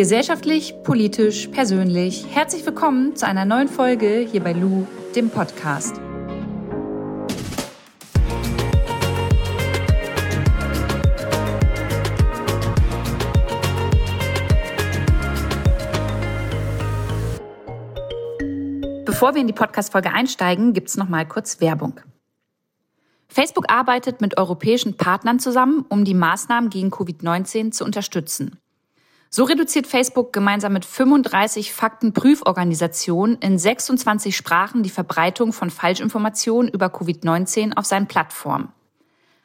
Gesellschaftlich, politisch, persönlich. Herzlich willkommen zu einer neuen Folge hier bei Lou, dem Podcast. Bevor wir in die Podcast-Folge einsteigen, gibt es noch mal kurz Werbung. Facebook arbeitet mit europäischen Partnern zusammen, um die Maßnahmen gegen Covid-19 zu unterstützen. So reduziert Facebook gemeinsam mit 35 Faktenprüforganisationen in 26 Sprachen die Verbreitung von Falschinformationen über Covid-19 auf seinen Plattformen.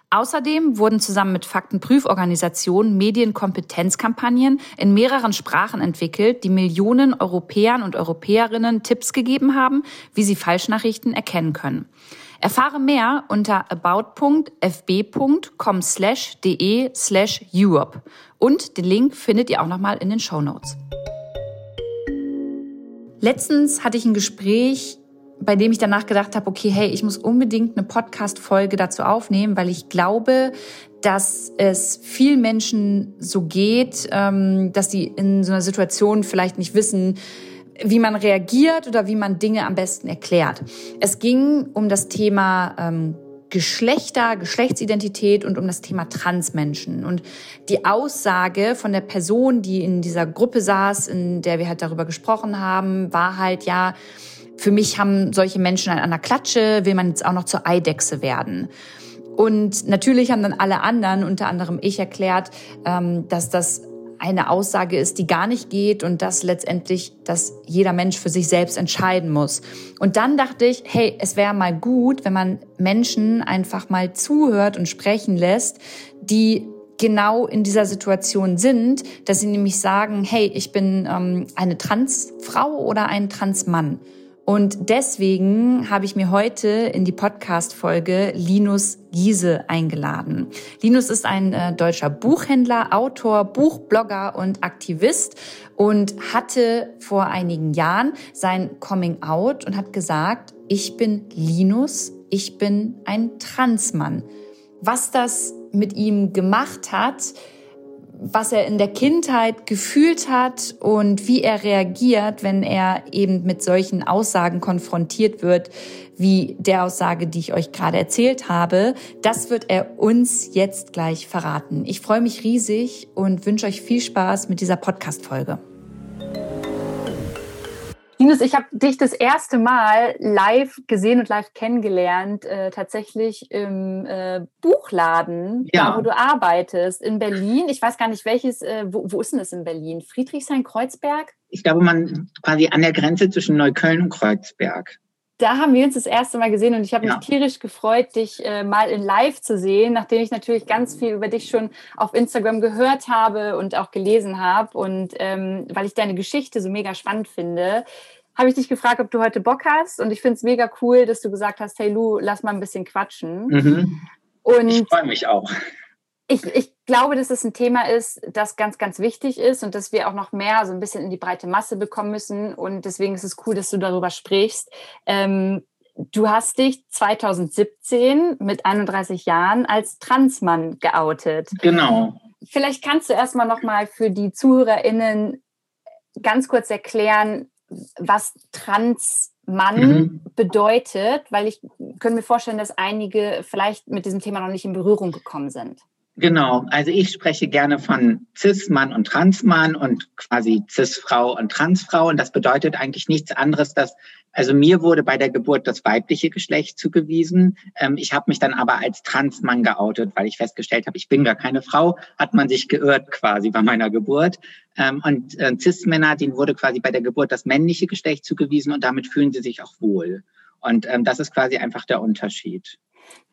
Außerdem wurden zusammen mit Faktenprüforganisationen Medienkompetenzkampagnen in mehreren Sprachen entwickelt, die Millionen Europäern und Europäerinnen Tipps gegeben haben, wie sie Falschnachrichten erkennen können. Erfahre mehr unter about.fb.com slash de slash Europe. Und den Link findet ihr auch nochmal in den Show Notes. Letztens hatte ich ein Gespräch, bei dem ich danach gedacht habe, okay, hey, ich muss unbedingt eine Podcast-Folge dazu aufnehmen, weil ich glaube, dass es vielen Menschen so geht, ähm, dass sie in so einer Situation vielleicht nicht wissen, wie man reagiert oder wie man Dinge am besten erklärt. Es ging um das Thema ähm, Geschlechter, Geschlechtsidentität und um das Thema Transmenschen. Und die Aussage von der Person, die in dieser Gruppe saß, in der wir halt darüber gesprochen haben, war halt ja, für mich haben solche Menschen an einer Klatsche, will man jetzt auch noch zur Eidechse werden. Und natürlich haben dann alle anderen, unter anderem ich, erklärt, ähm, dass das eine Aussage ist, die gar nicht geht und dass letztendlich, dass jeder Mensch für sich selbst entscheiden muss. Und dann dachte ich, hey, es wäre mal gut, wenn man Menschen einfach mal zuhört und sprechen lässt, die genau in dieser Situation sind, dass sie nämlich sagen, hey, ich bin ähm, eine Transfrau oder ein Transmann. Und deswegen habe ich mir heute in die Podcast-Folge Linus Giese eingeladen. Linus ist ein äh, deutscher Buchhändler, Autor, Buchblogger und Aktivist und hatte vor einigen Jahren sein Coming Out und hat gesagt, ich bin Linus, ich bin ein Transmann. Was das mit ihm gemacht hat, was er in der Kindheit gefühlt hat und wie er reagiert, wenn er eben mit solchen Aussagen konfrontiert wird, wie der Aussage, die ich euch gerade erzählt habe. Das wird er uns jetzt gleich verraten. Ich freue mich riesig und wünsche euch viel Spaß mit dieser Podcast-Folge. Linus, ich habe dich das erste Mal live gesehen und live kennengelernt, äh, tatsächlich im äh, Buchladen, ja. da, wo du arbeitest, in Berlin. Ich weiß gar nicht, welches, äh, wo, wo ist denn das in Berlin? Friedrichshain-Kreuzberg? Ich glaube, man quasi an der Grenze zwischen Neukölln und Kreuzberg da haben wir uns das erste Mal gesehen und ich habe ja. mich tierisch gefreut, dich äh, mal in Live zu sehen, nachdem ich natürlich ganz viel über dich schon auf Instagram gehört habe und auch gelesen habe. Und ähm, weil ich deine Geschichte so mega spannend finde, habe ich dich gefragt, ob du heute Bock hast. Und ich finde es mega cool, dass du gesagt hast, hey Lu, lass mal ein bisschen quatschen. Mhm. Ich freue mich auch ich, ich glaube, dass es ein Thema ist, das ganz, ganz wichtig ist und dass wir auch noch mehr so ein bisschen in die breite Masse bekommen müssen. Und deswegen ist es cool, dass du darüber sprichst. Ähm, du hast dich 2017 mit 31 Jahren als Transmann geoutet. Genau. Vielleicht kannst du erstmal nochmal für die ZuhörerInnen ganz kurz erklären, was Transmann mhm. bedeutet, weil ich könnte mir vorstellen, dass einige vielleicht mit diesem Thema noch nicht in Berührung gekommen sind. Genau, also ich spreche gerne von Cis-Mann und Trans-Mann und quasi Cis-Frau und Trans-Frau. Und das bedeutet eigentlich nichts anderes, dass, also mir wurde bei der Geburt das weibliche Geschlecht zugewiesen. Ähm, ich habe mich dann aber als Trans-Mann geoutet, weil ich festgestellt habe, ich bin gar keine Frau, hat man sich geirrt quasi bei meiner Geburt. Ähm, und äh, Cis-Männer, denen wurde quasi bei der Geburt das männliche Geschlecht zugewiesen und damit fühlen sie sich auch wohl. Und ähm, das ist quasi einfach der Unterschied.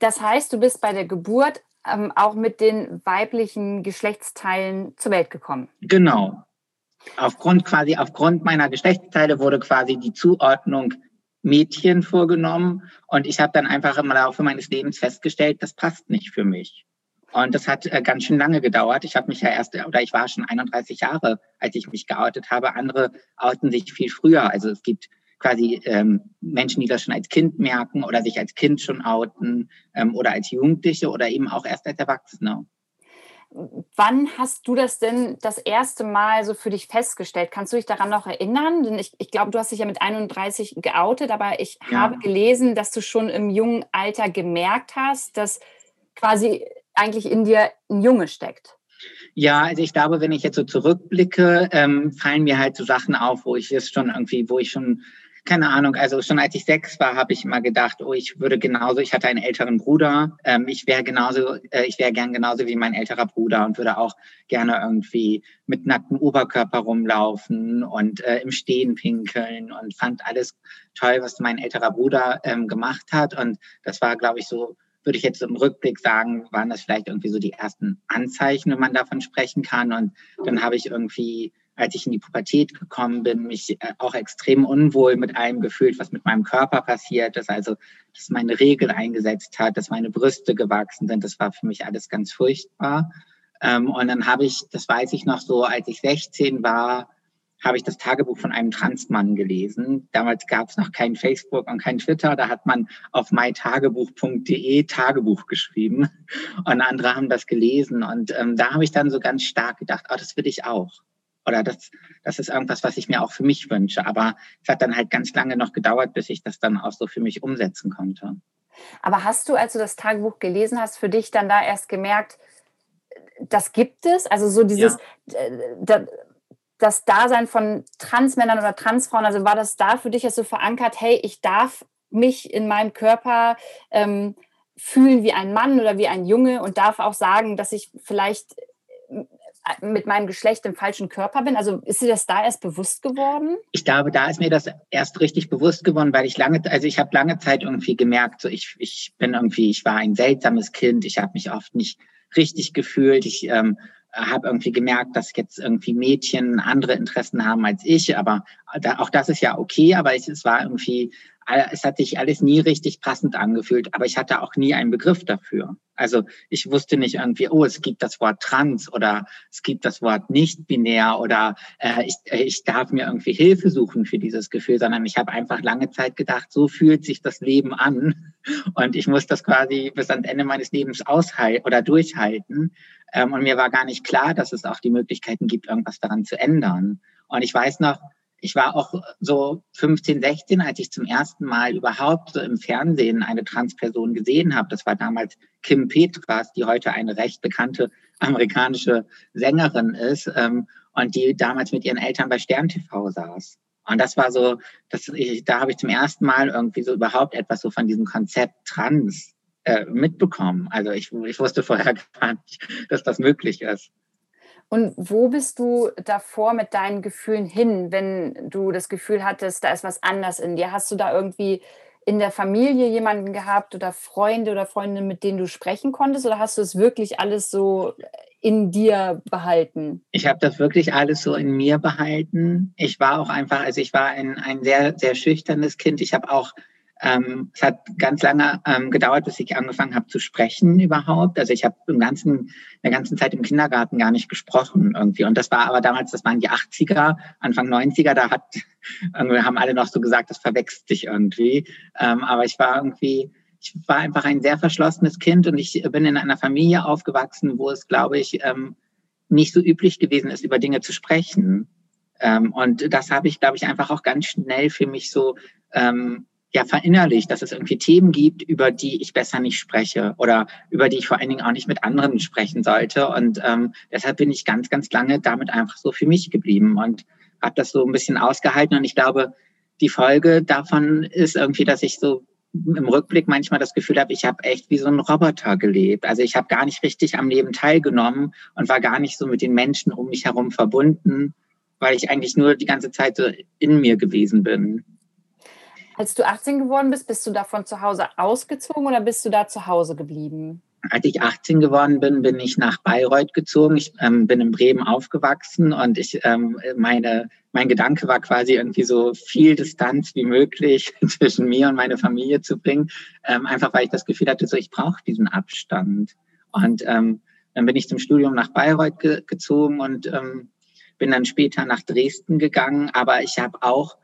Das heißt, du bist bei der Geburt ähm, auch mit den weiblichen Geschlechtsteilen zur Welt gekommen. Genau. Aufgrund quasi, aufgrund meiner Geschlechtsteile wurde quasi die Zuordnung Mädchen vorgenommen und ich habe dann einfach im Laufe meines Lebens festgestellt, das passt nicht für mich. Und das hat äh, ganz schön lange gedauert. Ich habe mich ja erst, oder ich war schon 31 Jahre, als ich mich geoutet habe. Andere outen sich viel früher. Also es gibt quasi ähm, Menschen, die das schon als Kind merken oder sich als Kind schon outen ähm, oder als Jugendliche oder eben auch erst als Erwachsene. wann hast du das denn das erste Mal so für dich festgestellt? Kannst du dich daran noch erinnern? Denn ich, ich glaube, du hast dich ja mit 31 geoutet, aber ich ja. habe gelesen, dass du schon im jungen Alter gemerkt hast, dass quasi eigentlich in dir ein Junge steckt. Ja, also ich glaube, wenn ich jetzt so zurückblicke, ähm, fallen mir halt so Sachen auf, wo ich es schon irgendwie, wo ich schon keine Ahnung, also schon als ich sechs war, habe ich immer gedacht, oh, ich würde genauso, ich hatte einen älteren Bruder, ähm, ich wäre genauso, äh, ich wäre gern genauso wie mein älterer Bruder und würde auch gerne irgendwie mit nacktem Oberkörper rumlaufen und äh, im Stehen pinkeln und fand alles toll, was mein älterer Bruder ähm, gemacht hat. Und das war, glaube ich, so würde ich jetzt im Rückblick sagen, waren das vielleicht irgendwie so die ersten Anzeichen, wenn man davon sprechen kann. Und dann habe ich irgendwie als ich in die Pubertät gekommen bin, mich äh, auch extrem unwohl mit allem gefühlt, was mit meinem Körper passiert ist. Also, dass meine Regel eingesetzt hat, dass meine Brüste gewachsen sind. Das war für mich alles ganz furchtbar. Ähm, und dann habe ich, das weiß ich noch so, als ich 16 war, habe ich das Tagebuch von einem Transmann gelesen. Damals gab es noch kein Facebook und kein Twitter. Da hat man auf mytagebuch.de Tagebuch geschrieben und andere haben das gelesen. Und ähm, da habe ich dann so ganz stark gedacht, oh, das will ich auch oder das, das ist irgendwas, was ich mir auch für mich wünsche. Aber es hat dann halt ganz lange noch gedauert, bis ich das dann auch so für mich umsetzen konnte. Aber hast du, als du das Tagebuch gelesen hast, für dich dann da erst gemerkt, das gibt es? Also so dieses, ja. das Dasein von Transmännern oder Transfrauen, also war das da für dich jetzt so verankert, hey, ich darf mich in meinem Körper ähm, fühlen wie ein Mann oder wie ein Junge und darf auch sagen, dass ich vielleicht mit meinem Geschlecht im falschen Körper bin? Also ist dir das da erst bewusst geworden? Ich glaube, da ist mir das erst richtig bewusst geworden, weil ich lange, also ich habe lange Zeit irgendwie gemerkt, so ich, ich bin irgendwie, ich war ein seltsames Kind, ich habe mich oft nicht richtig gefühlt, ich ähm, habe irgendwie gemerkt, dass jetzt irgendwie Mädchen andere Interessen haben als ich, aber da, auch das ist ja okay, aber es, es war irgendwie es hat sich alles nie richtig passend angefühlt, aber ich hatte auch nie einen Begriff dafür. Also ich wusste nicht irgendwie, oh, es gibt das Wort trans oder es gibt das Wort nicht binär oder äh, ich, ich darf mir irgendwie Hilfe suchen für dieses Gefühl, sondern ich habe einfach lange Zeit gedacht, so fühlt sich das Leben an und ich muss das quasi bis ans Ende meines Lebens aushalten oder durchhalten. Ähm, und mir war gar nicht klar, dass es auch die Möglichkeiten gibt, irgendwas daran zu ändern. Und ich weiß noch, ich war auch so 15, 16, als ich zum ersten Mal überhaupt so im Fernsehen eine Transperson gesehen habe. Das war damals Kim Petras, die heute eine recht bekannte amerikanische Sängerin ist ähm, und die damals mit ihren Eltern bei Stern TV saß. Und das war so, das, ich, da habe ich zum ersten Mal irgendwie so überhaupt etwas so von diesem Konzept Trans äh, mitbekommen. Also ich, ich wusste vorher gar nicht, dass das möglich ist. Und wo bist du davor mit deinen Gefühlen hin, wenn du das Gefühl hattest, da ist was anders in dir? Hast du da irgendwie in der Familie jemanden gehabt oder Freunde oder Freundinnen, mit denen du sprechen konntest? Oder hast du es wirklich alles so in dir behalten? Ich habe das wirklich alles so in mir behalten. Ich war auch einfach, also ich war ein, ein sehr, sehr schüchternes Kind. Ich habe auch ähm, es hat ganz lange ähm, gedauert, bis ich angefangen habe zu sprechen überhaupt. Also ich habe im ganzen, der ganzen Zeit im Kindergarten gar nicht gesprochen irgendwie. Und das war aber damals, das waren die 80er, Anfang 90er, da hat, haben alle noch so gesagt, das verwechselt sich irgendwie. Ähm, aber ich war irgendwie, ich war einfach ein sehr verschlossenes Kind und ich bin in einer Familie aufgewachsen, wo es, glaube ich, ähm, nicht so üblich gewesen ist, über Dinge zu sprechen. Ähm, und das habe ich, glaube ich, einfach auch ganz schnell für mich so ähm, ja verinnerlicht, dass es irgendwie Themen gibt, über die ich besser nicht spreche oder über die ich vor allen Dingen auch nicht mit anderen sprechen sollte. Und ähm, deshalb bin ich ganz, ganz lange damit einfach so für mich geblieben und habe das so ein bisschen ausgehalten. Und ich glaube, die Folge davon ist irgendwie, dass ich so im Rückblick manchmal das Gefühl habe, ich habe echt wie so ein Roboter gelebt. Also ich habe gar nicht richtig am Leben teilgenommen und war gar nicht so mit den Menschen um mich herum verbunden, weil ich eigentlich nur die ganze Zeit so in mir gewesen bin. Als du 18 geworden bist, bist du da von zu Hause ausgezogen oder bist du da zu Hause geblieben? Als ich 18 geworden bin, bin ich nach Bayreuth gezogen. Ich ähm, bin in Bremen aufgewachsen und ich ähm, meine mein Gedanke war quasi irgendwie so viel Distanz wie möglich zwischen mir und meine Familie zu bringen, ähm, einfach weil ich das Gefühl hatte, so ich brauche diesen Abstand. Und ähm, dann bin ich zum Studium nach Bayreuth ge gezogen und ähm, bin dann später nach Dresden gegangen. Aber ich habe auch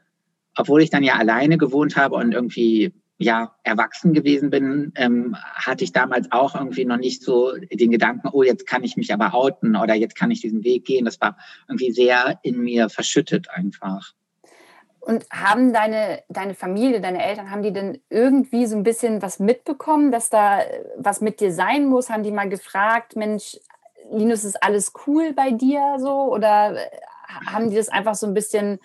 obwohl ich dann ja alleine gewohnt habe und irgendwie ja, erwachsen gewesen bin, ähm, hatte ich damals auch irgendwie noch nicht so den Gedanken, oh, jetzt kann ich mich aber outen oder jetzt kann ich diesen Weg gehen. Das war irgendwie sehr in mir verschüttet einfach. Und haben deine, deine Familie, deine Eltern, haben die denn irgendwie so ein bisschen was mitbekommen, dass da was mit dir sein muss? Haben die mal gefragt, Mensch, Linus, ist alles cool bei dir so? Oder haben die das einfach so ein bisschen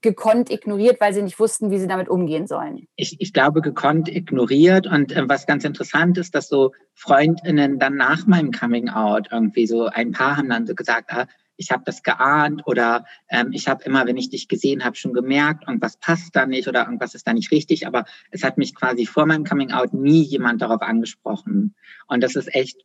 gekonnt ignoriert, weil sie nicht wussten, wie sie damit umgehen sollen? Ich, ich glaube, gekonnt ignoriert. Und äh, was ganz interessant ist, dass so Freundinnen dann nach meinem Coming Out irgendwie so ein paar haben dann so gesagt, ah, ich habe das geahnt oder ähm, ich habe immer, wenn ich dich gesehen habe, schon gemerkt, irgendwas passt da nicht oder irgendwas ist da nicht richtig. Aber es hat mich quasi vor meinem Coming Out nie jemand darauf angesprochen. Und das ist echt,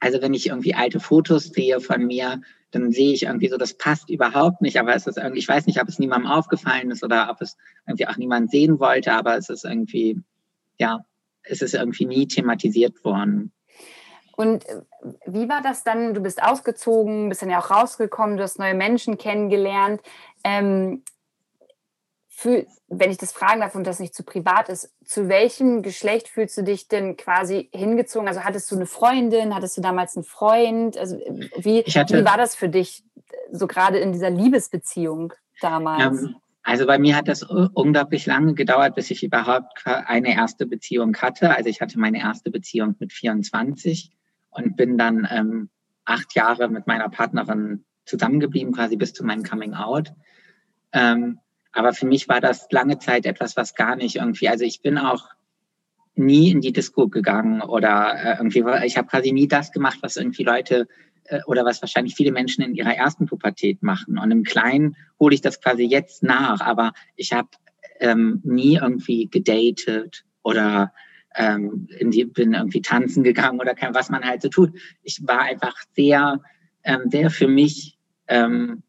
also wenn ich irgendwie alte Fotos sehe von mir, dann sehe ich irgendwie so, das passt überhaupt nicht. Aber es ist irgendwie, ich weiß nicht, ob es niemandem aufgefallen ist oder ob es irgendwie auch niemand sehen wollte, aber es ist irgendwie, ja, es ist irgendwie nie thematisiert worden. Und äh, wie war das dann? Du bist ausgezogen, bist dann ja auch rausgekommen, du hast neue Menschen kennengelernt. Ähm, für, wenn ich das fragen darf und das nicht zu privat ist, zu welchem Geschlecht fühlst du dich denn quasi hingezogen? Also hattest du eine Freundin, hattest du damals einen Freund? Also wie, hatte, wie war das für dich, so gerade in dieser Liebesbeziehung damals? Ähm, also bei mir hat das unglaublich lange gedauert, bis ich überhaupt eine erste Beziehung hatte. Also ich hatte meine erste Beziehung mit 24 und bin dann ähm, acht Jahre mit meiner Partnerin zusammengeblieben, quasi bis zu meinem Coming Out. Ähm, aber für mich war das lange Zeit etwas, was gar nicht irgendwie, also ich bin auch nie in die Disco gegangen oder äh, irgendwie, ich habe quasi nie das gemacht, was irgendwie Leute äh, oder was wahrscheinlich viele Menschen in ihrer ersten Pubertät machen. Und im Kleinen hole ich das quasi jetzt nach, aber ich habe ähm, nie irgendwie gedatet oder ähm, in die, bin irgendwie tanzen gegangen oder kein, was man halt so tut. Ich war einfach sehr, ähm, sehr für mich ähm,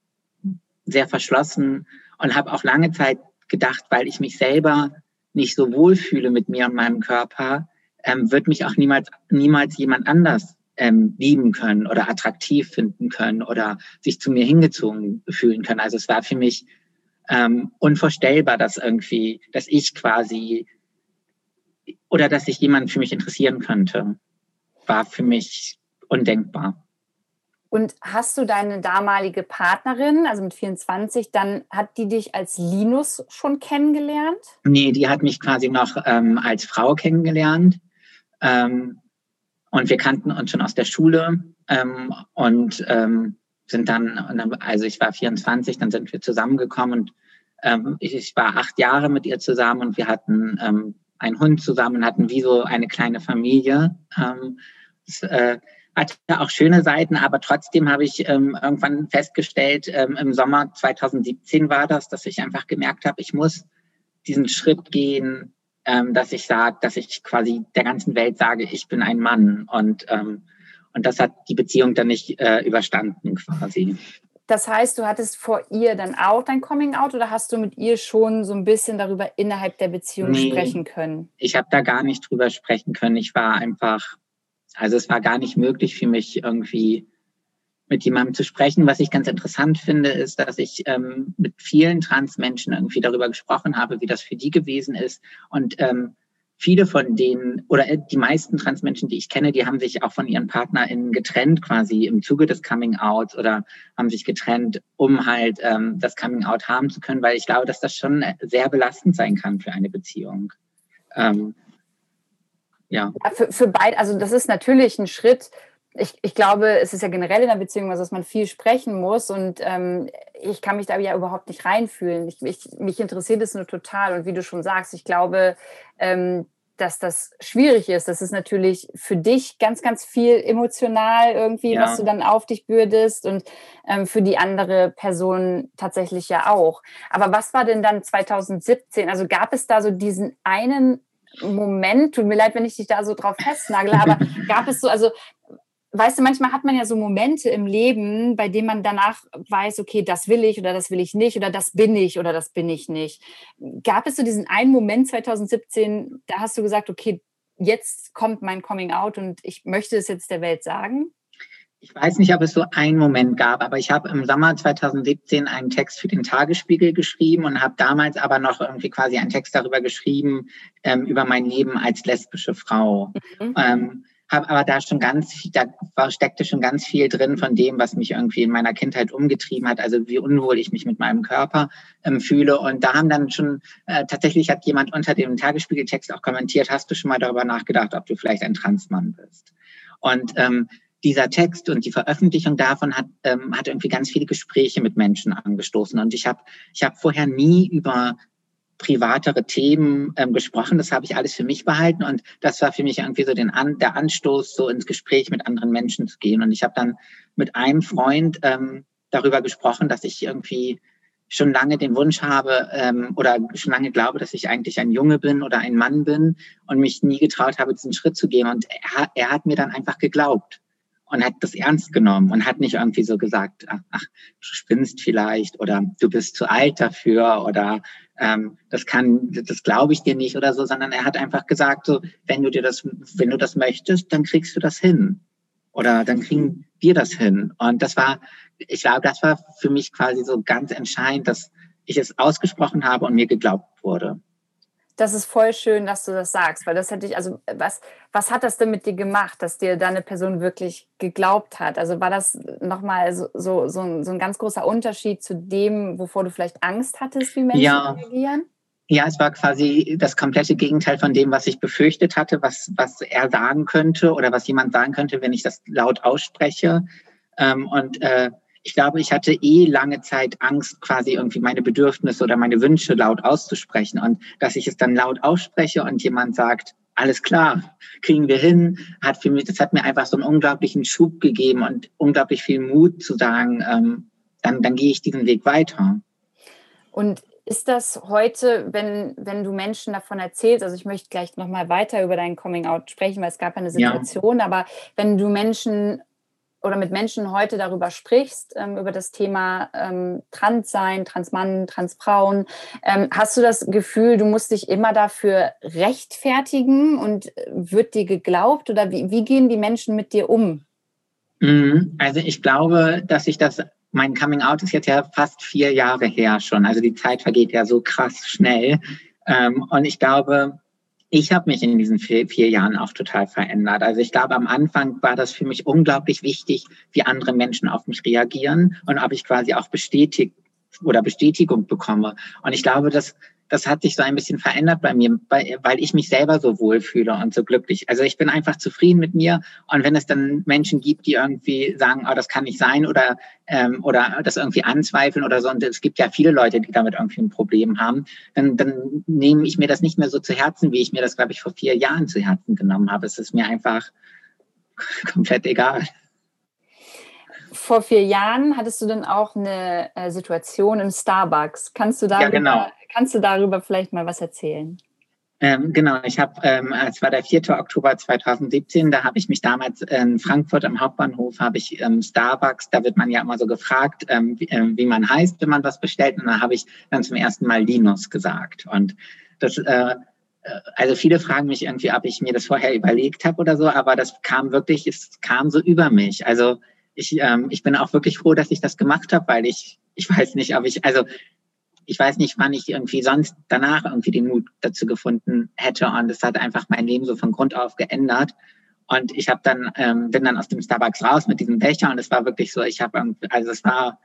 sehr verschlossen und habe auch lange Zeit gedacht, weil ich mich selber nicht so wohl fühle mit mir und meinem Körper, ähm, wird mich auch niemals, niemals jemand anders ähm, lieben können oder attraktiv finden können oder sich zu mir hingezogen fühlen können. Also es war für mich ähm, unvorstellbar, dass irgendwie, dass ich quasi oder dass sich jemand für mich interessieren könnte, war für mich undenkbar. Und hast du deine damalige Partnerin, also mit 24, dann hat die dich als Linus schon kennengelernt? Nee, die hat mich quasi noch ähm, als Frau kennengelernt. Ähm, und wir kannten uns schon aus der Schule ähm, und ähm, sind dann, also ich war 24, dann sind wir zusammengekommen und ähm, ich, ich war acht Jahre mit ihr zusammen und wir hatten ähm, einen Hund zusammen, hatten wie so eine kleine Familie. Ähm, das, äh, hatte auch schöne Seiten, aber trotzdem habe ich ähm, irgendwann festgestellt, ähm, im Sommer 2017 war das, dass ich einfach gemerkt habe, ich muss diesen Schritt gehen, ähm, dass ich sage, dass ich quasi der ganzen Welt sage, ich bin ein Mann. Und, ähm, und das hat die Beziehung dann nicht äh, überstanden quasi. Das heißt, du hattest vor ihr dann auch dein Coming Out oder hast du mit ihr schon so ein bisschen darüber innerhalb der Beziehung nee, sprechen können? Ich habe da gar nicht drüber sprechen können. Ich war einfach also es war gar nicht möglich für mich irgendwie mit jemandem zu sprechen. Was ich ganz interessant finde, ist, dass ich ähm, mit vielen Transmenschen irgendwie darüber gesprochen habe, wie das für die gewesen ist. Und ähm, viele von denen oder äh, die meisten Transmenschen, die ich kenne, die haben sich auch von ihren PartnerInnen getrennt, quasi im Zuge des Coming Outs oder haben sich getrennt, um halt ähm, das Coming Out haben zu können, weil ich glaube, dass das schon sehr belastend sein kann für eine Beziehung. Ähm, ja. Für, für beide, also das ist natürlich ein Schritt. Ich, ich glaube, es ist ja generell in der Beziehung, also dass man viel sprechen muss und ähm, ich kann mich da ja überhaupt nicht reinfühlen. Ich, ich, mich interessiert es nur total und wie du schon sagst, ich glaube, ähm, dass das schwierig ist. Das ist natürlich für dich ganz, ganz viel emotional irgendwie, ja. was du dann auf dich bürdest und ähm, für die andere Person tatsächlich ja auch. Aber was war denn dann 2017? Also gab es da so diesen einen Moment, tut mir leid, wenn ich dich da so drauf festnagle, aber gab es so, also weißt du, manchmal hat man ja so Momente im Leben, bei denen man danach weiß, okay, das will ich oder das will ich nicht oder das bin ich oder das bin ich nicht. Gab es so diesen einen Moment 2017, da hast du gesagt, okay, jetzt kommt mein Coming Out und ich möchte es jetzt der Welt sagen? Ich weiß nicht, ob es so einen Moment gab, aber ich habe im Sommer 2017 einen Text für den Tagesspiegel geschrieben und habe damals aber noch irgendwie quasi einen Text darüber geschrieben, ähm, über mein Leben als lesbische Frau. Mhm. Ähm, habe aber da schon ganz viel, da war, steckte schon ganz viel drin von dem, was mich irgendwie in meiner Kindheit umgetrieben hat, also wie unwohl ich mich mit meinem Körper ähm, fühle. Und da haben dann schon, äh, tatsächlich hat jemand unter dem Tagesspiegeltext auch kommentiert, hast du schon mal darüber nachgedacht, ob du vielleicht ein Transmann bist? Und ähm, dieser Text und die Veröffentlichung davon hat, ähm, hat irgendwie ganz viele Gespräche mit Menschen angestoßen. Und ich habe ich hab vorher nie über privatere Themen ähm, gesprochen. Das habe ich alles für mich behalten. Und das war für mich irgendwie so den An der Anstoß, so ins Gespräch mit anderen Menschen zu gehen. Und ich habe dann mit einem Freund ähm, darüber gesprochen, dass ich irgendwie schon lange den Wunsch habe ähm, oder schon lange glaube, dass ich eigentlich ein Junge bin oder ein Mann bin und mich nie getraut habe, diesen Schritt zu gehen. Und er, er hat mir dann einfach geglaubt und hat das ernst genommen und hat nicht irgendwie so gesagt, ach, ach du spinnst vielleicht oder du bist zu alt dafür oder ähm, das kann, das glaube ich dir nicht oder so, sondern er hat einfach gesagt, so, wenn du dir das, wenn du das möchtest, dann kriegst du das hin oder dann kriegen wir das hin. Und das war, ich glaube, das war für mich quasi so ganz entscheidend, dass ich es ausgesprochen habe und mir geglaubt wurde das ist voll schön, dass du das sagst, weil das hätte ich, also was, was hat das denn mit dir gemacht, dass dir deine Person wirklich geglaubt hat? Also war das nochmal so, so, so, ein, so ein ganz großer Unterschied zu dem, wovor du vielleicht Angst hattest, wie Menschen ja. reagieren? Ja, es war quasi das komplette Gegenteil von dem, was ich befürchtet hatte, was, was er sagen könnte oder was jemand sagen könnte, wenn ich das laut ausspreche. Ähm, und äh, ich glaube, ich hatte eh lange Zeit Angst, quasi irgendwie meine Bedürfnisse oder meine Wünsche laut auszusprechen. Und dass ich es dann laut ausspreche und jemand sagt, alles klar, kriegen wir hin, hat für mich, das hat mir einfach so einen unglaublichen Schub gegeben und unglaublich viel Mut zu sagen, ähm, dann, dann gehe ich diesen Weg weiter. Und ist das heute, wenn, wenn du Menschen davon erzählst, also ich möchte gleich nochmal weiter über dein Coming Out sprechen, weil es gab eine Situation, ja. aber wenn du Menschen oder mit Menschen heute darüber sprichst, ähm, über das Thema ähm, Transsein, Transmann, Transfrauen, ähm, hast du das Gefühl, du musst dich immer dafür rechtfertigen und äh, wird dir geglaubt oder wie, wie gehen die Menschen mit dir um? Mhm. Also ich glaube, dass ich das, mein Coming Out ist jetzt ja fast vier Jahre her schon. Also die Zeit vergeht ja so krass schnell. Ähm, und ich glaube, ich habe mich in diesen vier, vier, Jahren auch total verändert. Also ich glaube, am Anfang war das für mich unglaublich wichtig, wie andere Menschen auf mich reagieren und ob ich quasi auch bestätigt oder Bestätigung bekomme. Und ich glaube, dass das hat sich so ein bisschen verändert bei mir, weil ich mich selber so wohlfühle und so glücklich. Also ich bin einfach zufrieden mit mir. Und wenn es dann Menschen gibt, die irgendwie sagen, oh, das kann nicht sein oder, ähm, oder das irgendwie anzweifeln oder so, und es gibt ja viele Leute, die damit irgendwie ein Problem haben, dann, dann nehme ich mir das nicht mehr so zu Herzen, wie ich mir das, glaube ich, vor vier Jahren zu Herzen genommen habe. Es ist mir einfach komplett egal vor vier Jahren hattest du dann auch eine äh, Situation im Starbucks. Kannst du darüber, ja, genau. Kannst du darüber vielleicht mal was erzählen? Ähm, genau, ich habe, ähm, es war der 4. Oktober 2017, da habe ich mich damals in Frankfurt am Hauptbahnhof, habe ich ähm, Starbucks, da wird man ja immer so gefragt, ähm, wie, äh, wie, man heißt, wenn man was bestellt. Und da habe ich dann zum ersten Mal Linus gesagt. Und das, äh, äh, also viele fragen mich irgendwie, ob ich mir das vorher überlegt habe oder so, aber das kam wirklich, es kam so über mich. Also ich, ähm, ich bin auch wirklich froh, dass ich das gemacht habe, weil ich, ich weiß nicht, ob ich, also ich weiß nicht, wann ich irgendwie sonst danach irgendwie den Mut dazu gefunden hätte. Und es hat einfach mein Leben so von Grund auf geändert. Und ich habe dann, ähm, bin dann aus dem Starbucks raus mit diesem Becher und es war wirklich so, ich habe also es war,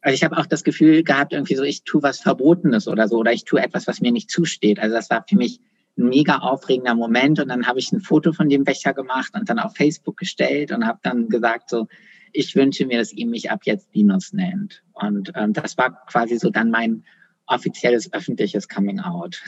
also ich habe auch das Gefühl gehabt, irgendwie so, ich tue was Verbotenes oder so, oder ich tue etwas, was mir nicht zusteht. Also das war für mich ein mega aufregender Moment. Und dann habe ich ein Foto von dem Becher gemacht und dann auf Facebook gestellt und habe dann gesagt, so, ich wünsche mir, dass ihr mich ab jetzt Linus nennt. Und ähm, das war quasi so dann mein offizielles öffentliches Coming Out.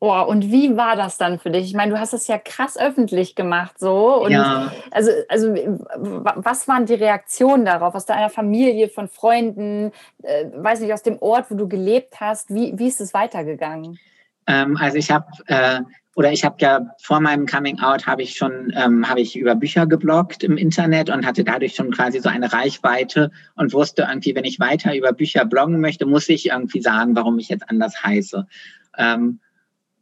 Oh, und wie war das dann für dich? Ich meine, du hast es ja krass öffentlich gemacht, so. Und ja. also, also, was waren die Reaktionen darauf aus deiner Familie, von Freunden, äh, weiß nicht, aus dem Ort, wo du gelebt hast? Wie, wie ist es weitergegangen? Ähm, also ich habe äh, oder ich habe ja vor meinem Coming Out habe ich schon ähm, habe ich über Bücher gebloggt im Internet und hatte dadurch schon quasi so eine Reichweite und wusste irgendwie, wenn ich weiter über Bücher bloggen möchte, muss ich irgendwie sagen, warum ich jetzt anders heiße. Ähm,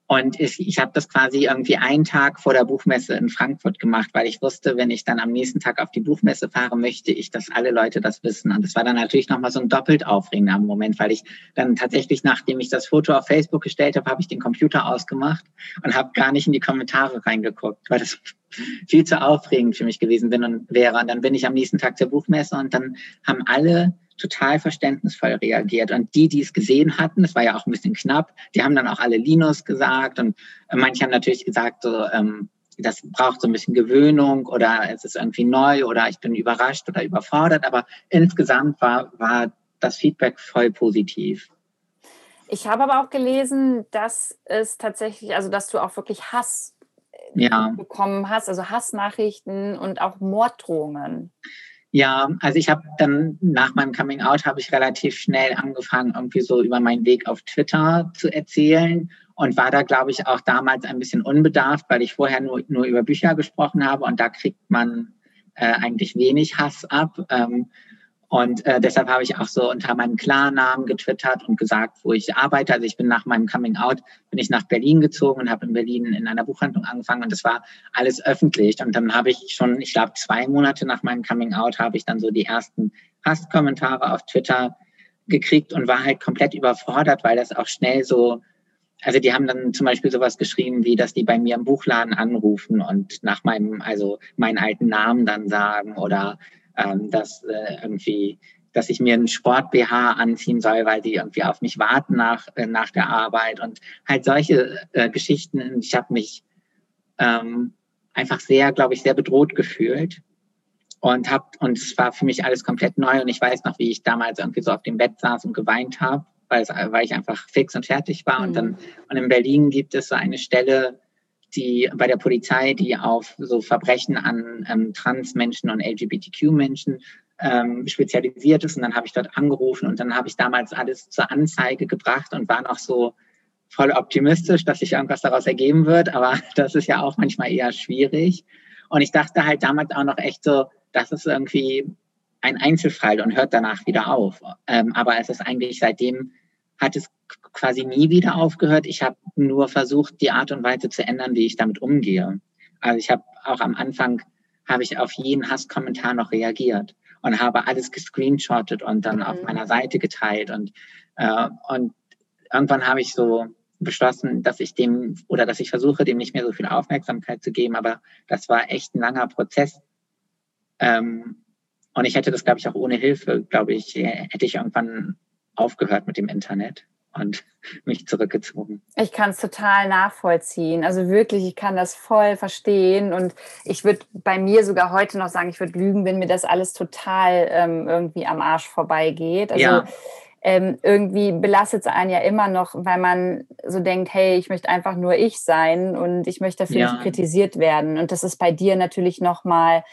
Und ich, ich habe das quasi irgendwie einen Tag vor der Buchmesse in Frankfurt gemacht, weil ich wusste, wenn ich dann am nächsten Tag auf die Buchmesse fahre, möchte ich, dass alle Leute das wissen. Und das war dann natürlich nochmal so ein doppelt aufregender Moment, weil ich dann tatsächlich, nachdem ich das Foto auf Facebook gestellt habe, habe ich den Computer ausgemacht und habe gar nicht in die Kommentare reingeguckt, weil das viel zu aufregend für mich gewesen bin und wäre. Und dann bin ich am nächsten Tag zur Buchmesse und dann haben alle total verständnisvoll reagiert. Und die, die es gesehen hatten, es war ja auch ein bisschen knapp, die haben dann auch alle Linus gesagt und manche haben natürlich gesagt, so, ähm, das braucht so ein bisschen Gewöhnung oder es ist irgendwie neu oder ich bin überrascht oder überfordert. Aber insgesamt war, war das Feedback voll positiv. Ich habe aber auch gelesen, dass es tatsächlich, also dass du auch wirklich Hass ja. bekommen hast, also Hassnachrichten und auch Morddrohungen. Ja, also ich habe dann nach meinem Coming Out habe ich relativ schnell angefangen, irgendwie so über meinen Weg auf Twitter zu erzählen und war da, glaube ich, auch damals ein bisschen unbedarft, weil ich vorher nur, nur über Bücher gesprochen habe und da kriegt man äh, eigentlich wenig Hass ab. Ähm, und äh, deshalb habe ich auch so unter meinem Klarnamen getwittert und gesagt, wo ich arbeite. Also ich bin nach meinem Coming Out, bin ich nach Berlin gezogen und habe in Berlin in einer Buchhandlung angefangen und das war alles öffentlich. Und dann habe ich schon, ich glaube, zwei Monate nach meinem Coming Out habe ich dann so die ersten Hasskommentare auf Twitter gekriegt und war halt komplett überfordert, weil das auch schnell so, also die haben dann zum Beispiel sowas geschrieben, wie dass die bei mir im Buchladen anrufen und nach meinem, also meinen alten Namen dann sagen oder ähm, dass äh, irgendwie dass ich mir einen Sport BH anziehen soll, weil die irgendwie auf mich warten nach äh, nach der Arbeit und halt solche äh, Geschichten. Ich habe mich ähm, einfach sehr, glaube ich, sehr bedroht gefühlt und hab und es war für mich alles komplett neu und ich weiß noch, wie ich damals irgendwie so auf dem Bett saß und geweint habe, weil es, weil ich einfach fix und fertig war mhm. und dann und in Berlin gibt es so eine Stelle die bei der Polizei, die auf so Verbrechen an ähm, Transmenschen und LGBTQ-Menschen ähm, spezialisiert ist. Und dann habe ich dort angerufen und dann habe ich damals alles zur Anzeige gebracht und war noch so voll optimistisch, dass sich irgendwas daraus ergeben wird. Aber das ist ja auch manchmal eher schwierig. Und ich dachte halt damals auch noch echt so, das ist irgendwie ein Einzelfall und hört danach wieder auf. Ähm, aber es ist eigentlich seitdem hat es quasi nie wieder aufgehört. Ich habe nur versucht, die Art und Weise zu ändern, wie ich damit umgehe. Also ich habe auch am Anfang habe ich auf jeden Hasskommentar noch reagiert und habe alles gescreenshottet und dann mhm. auf meiner Seite geteilt und äh, und irgendwann habe ich so beschlossen, dass ich dem oder dass ich versuche, dem nicht mehr so viel Aufmerksamkeit zu geben. Aber das war echt ein langer Prozess. Ähm, und ich hätte das, glaube ich, auch ohne Hilfe, glaube ich, hätte ich irgendwann aufgehört mit dem Internet und mich zurückgezogen. Ich kann es total nachvollziehen. Also wirklich, ich kann das voll verstehen. Und ich würde bei mir sogar heute noch sagen, ich würde lügen, wenn mir das alles total ähm, irgendwie am Arsch vorbeigeht. Also ja. ähm, irgendwie belastet es einen ja immer noch, weil man so denkt, hey, ich möchte einfach nur ich sein und ich möchte dafür ja. nicht kritisiert werden. Und das ist bei dir natürlich nochmal mal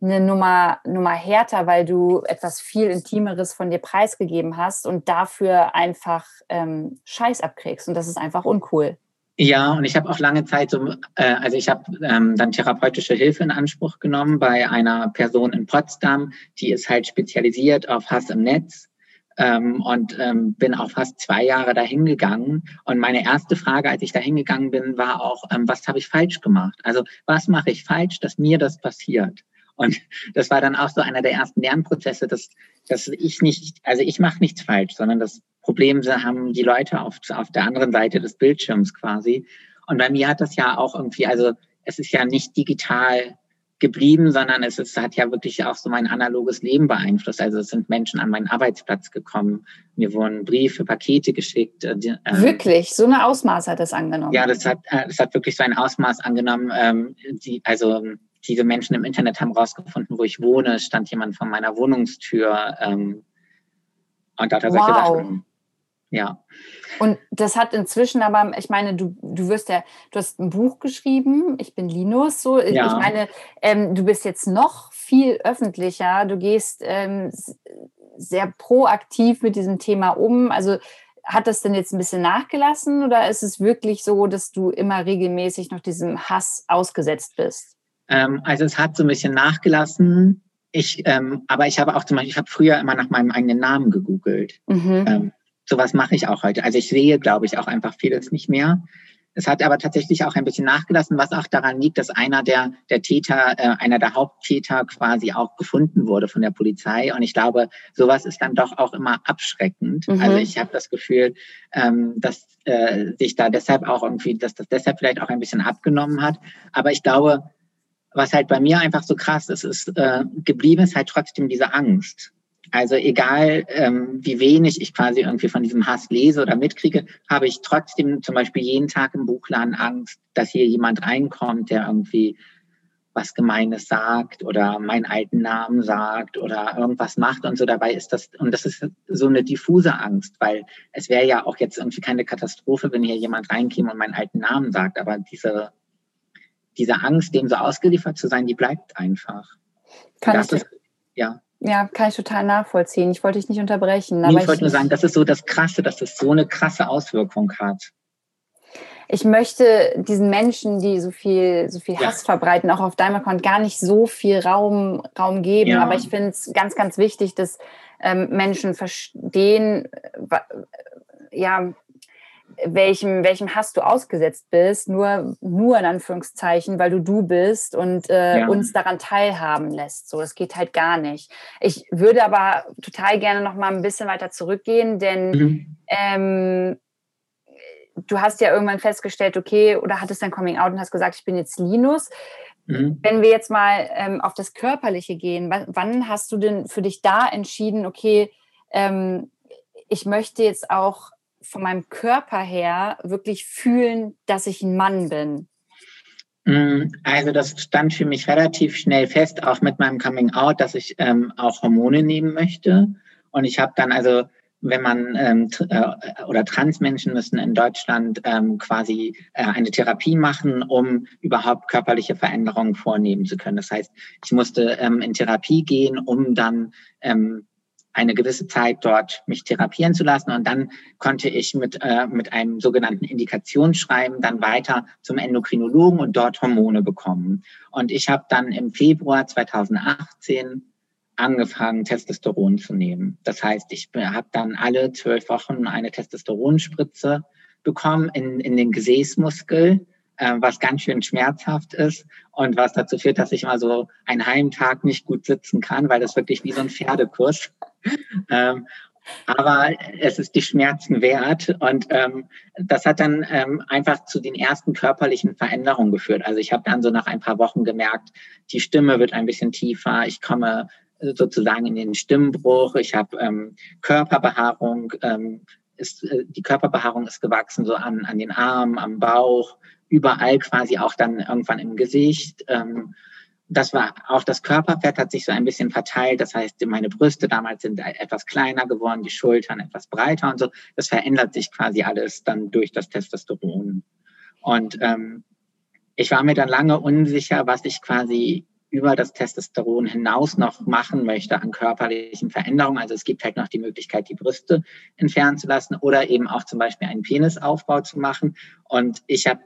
eine Nummer, Nummer härter, weil du etwas viel Intimeres von dir preisgegeben hast und dafür einfach ähm, Scheiß abkriegst. Und das ist einfach uncool. Ja, und ich habe auch lange Zeit so, äh, also ich habe ähm, dann therapeutische Hilfe in Anspruch genommen bei einer Person in Potsdam, die ist halt spezialisiert auf Hass im Netz ähm, und ähm, bin auch fast zwei Jahre dahin gegangen. Und meine erste Frage, als ich dahin gegangen bin, war auch, ähm, was habe ich falsch gemacht? Also was mache ich falsch, dass mir das passiert? Und das war dann auch so einer der ersten Lernprozesse, dass, dass ich nicht, also ich mache nichts falsch, sondern das Problem haben die Leute auf, auf der anderen Seite des Bildschirms quasi. Und bei mir hat das ja auch irgendwie, also es ist ja nicht digital geblieben, sondern es ist, hat ja wirklich auch so mein analoges Leben beeinflusst. Also es sind Menschen an meinen Arbeitsplatz gekommen, mir wurden Briefe, Pakete geschickt. Äh, ähm, wirklich? So eine Ausmaß hat das angenommen? Ja, das hat, äh, das hat wirklich so ein Ausmaß angenommen. Ähm, die, also diese Menschen im Internet haben rausgefunden, wo ich wohne, stand jemand vor meiner Wohnungstür ähm, und da hat er solche wow. Sachen. Ja. Und das hat inzwischen aber, ich meine, du, du wirst ja, du hast ein Buch geschrieben, ich bin Linus, so. Ja. Ich meine, ähm, du bist jetzt noch viel öffentlicher, du gehst ähm, sehr proaktiv mit diesem Thema um. Also hat das denn jetzt ein bisschen nachgelassen oder ist es wirklich so, dass du immer regelmäßig noch diesem Hass ausgesetzt bist? Ähm, also es hat so ein bisschen nachgelassen. Ich, ähm, aber ich habe auch zum Beispiel, ich habe früher immer nach meinem eigenen Namen gegoogelt. Mhm. Ähm, sowas mache ich auch heute. Also ich sehe, glaube ich, auch einfach vieles nicht mehr. Es hat aber tatsächlich auch ein bisschen nachgelassen, was auch daran liegt, dass einer der, der Täter, äh, einer der Haupttäter quasi auch gefunden wurde von der Polizei. Und ich glaube, sowas ist dann doch auch immer abschreckend. Mhm. Also ich habe das Gefühl, ähm, dass äh, sich da deshalb auch irgendwie, dass das deshalb vielleicht auch ein bisschen abgenommen hat. Aber ich glaube, was halt bei mir einfach so krass ist, ist äh, geblieben ist halt trotzdem diese Angst. Also egal, ähm, wie wenig ich quasi irgendwie von diesem Hass lese oder mitkriege, habe ich trotzdem zum Beispiel jeden Tag im Buchladen Angst, dass hier jemand reinkommt, der irgendwie was Gemeines sagt oder meinen alten Namen sagt oder irgendwas macht und so dabei ist das, und das ist so eine diffuse Angst, weil es wäre ja auch jetzt irgendwie keine Katastrophe, wenn hier jemand reinkäme und meinen alten Namen sagt, aber diese, diese Angst, dem so ausgeliefert zu sein, die bleibt einfach. Kann ich, ist, ja. Ja, kann ich total nachvollziehen. Ich wollte dich nicht unterbrechen. Nee, ich wollte nur sagen, das ist so das Krasse, dass das so eine krasse Auswirkung hat. Ich möchte diesen Menschen, die so viel, so viel Hass ja. verbreiten, auch auf deinem Account gar nicht so viel Raum, Raum geben. Ja. Aber ich finde es ganz, ganz wichtig, dass ähm, Menschen verstehen, ja, welchem, welchem Hass du ausgesetzt bist, nur, nur in Anführungszeichen, weil du du bist und äh, ja. uns daran teilhaben lässt. So, das geht halt gar nicht. Ich würde aber total gerne noch mal ein bisschen weiter zurückgehen, denn mhm. ähm, du hast ja irgendwann festgestellt, okay, oder hattest dein Coming Out und hast gesagt, ich bin jetzt Linus. Mhm. Wenn wir jetzt mal ähm, auf das Körperliche gehen, wann, hast du denn für dich da entschieden, okay, ähm, ich möchte jetzt auch von meinem Körper her wirklich fühlen, dass ich ein Mann bin? Mm, also das stand für mich relativ schnell fest, auch mit meinem Coming Out, dass ich ähm, auch Hormone nehmen möchte. Und ich habe dann also, wenn man ähm, äh, oder Transmenschen müssen in Deutschland ähm, quasi äh, eine Therapie machen, um überhaupt körperliche Veränderungen vornehmen zu können. Das heißt, ich musste ähm, in Therapie gehen, um dann ähm, eine gewisse Zeit dort mich therapieren zu lassen und dann konnte ich mit, äh, mit einem sogenannten Indikationsschreiben dann weiter zum Endokrinologen und dort Hormone bekommen. Und ich habe dann im Februar 2018 angefangen, Testosteron zu nehmen. Das heißt, ich habe dann alle zwölf Wochen eine Testosteronspritze bekommen in, in den Gesäßmuskel äh, was ganz schön schmerzhaft ist und was dazu führt, dass ich mal so einen halben Tag nicht gut sitzen kann, weil das wirklich wie so ein Pferdekurs. ähm, aber es ist die Schmerzen wert und ähm, das hat dann ähm, einfach zu den ersten körperlichen Veränderungen geführt. Also ich habe dann so nach ein paar Wochen gemerkt, die Stimme wird ein bisschen tiefer, ich komme sozusagen in den Stimmbruch, ich habe ähm, Körperbehaarung, ähm, ist, äh, die Körperbehaarung ist gewachsen so an, an den Armen, am Bauch, überall quasi auch dann irgendwann im Gesicht. Ähm, das war auch das Körperfett hat sich so ein bisschen verteilt. Das heißt, meine Brüste damals sind etwas kleiner geworden, die Schultern etwas breiter und so. Das verändert sich quasi alles dann durch das Testosteron. Und ähm, ich war mir dann lange unsicher, was ich quasi über das Testosteron hinaus noch machen möchte an körperlichen Veränderungen. Also es gibt halt noch die Möglichkeit, die Brüste entfernen zu lassen oder eben auch zum Beispiel einen Penisaufbau zu machen. Und ich habe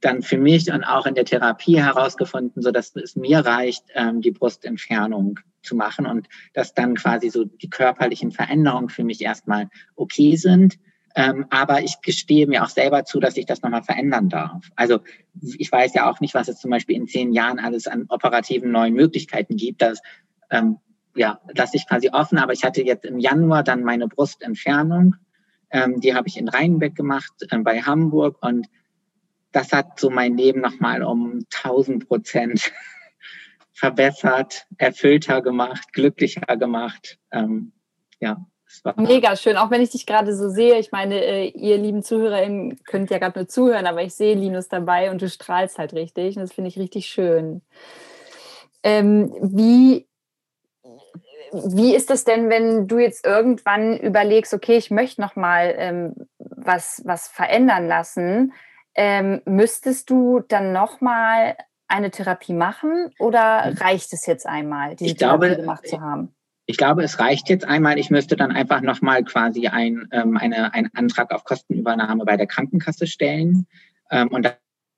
dann für mich und auch in der Therapie herausgefunden, so dass es mir reicht, ähm, die Brustentfernung zu machen und dass dann quasi so die körperlichen Veränderungen für mich erstmal okay sind. Ähm, aber ich gestehe mir auch selber zu, dass ich das nochmal verändern darf. Also ich weiß ja auch nicht, was es zum Beispiel in zehn Jahren alles an operativen neuen Möglichkeiten gibt. Das ähm, ja, lasse ich quasi offen. Aber ich hatte jetzt im Januar dann meine Brustentfernung. Ähm, die habe ich in Rheinbeck gemacht, äh, bei Hamburg. Und das hat so mein Leben nochmal um 1000 Prozent verbessert, erfüllter gemacht, glücklicher gemacht. Ähm, ja. Mega schön, auch wenn ich dich gerade so sehe. Ich meine, äh, ihr lieben ZuhörerInnen könnt ja gerade nur zuhören, aber ich sehe Linus dabei und du strahlst halt richtig. Und das finde ich richtig schön. Ähm, wie, wie ist das denn, wenn du jetzt irgendwann überlegst, okay, ich möchte nochmal ähm, was, was verändern lassen? Ähm, müsstest du dann nochmal eine Therapie machen oder reicht es jetzt einmal, diese ich Therapie glaube, gemacht zu haben? Ich glaube, es reicht jetzt einmal. Ich müsste dann einfach nochmal quasi ein, ähm, eine, einen Antrag auf Kostenübernahme bei der Krankenkasse stellen. Ähm, und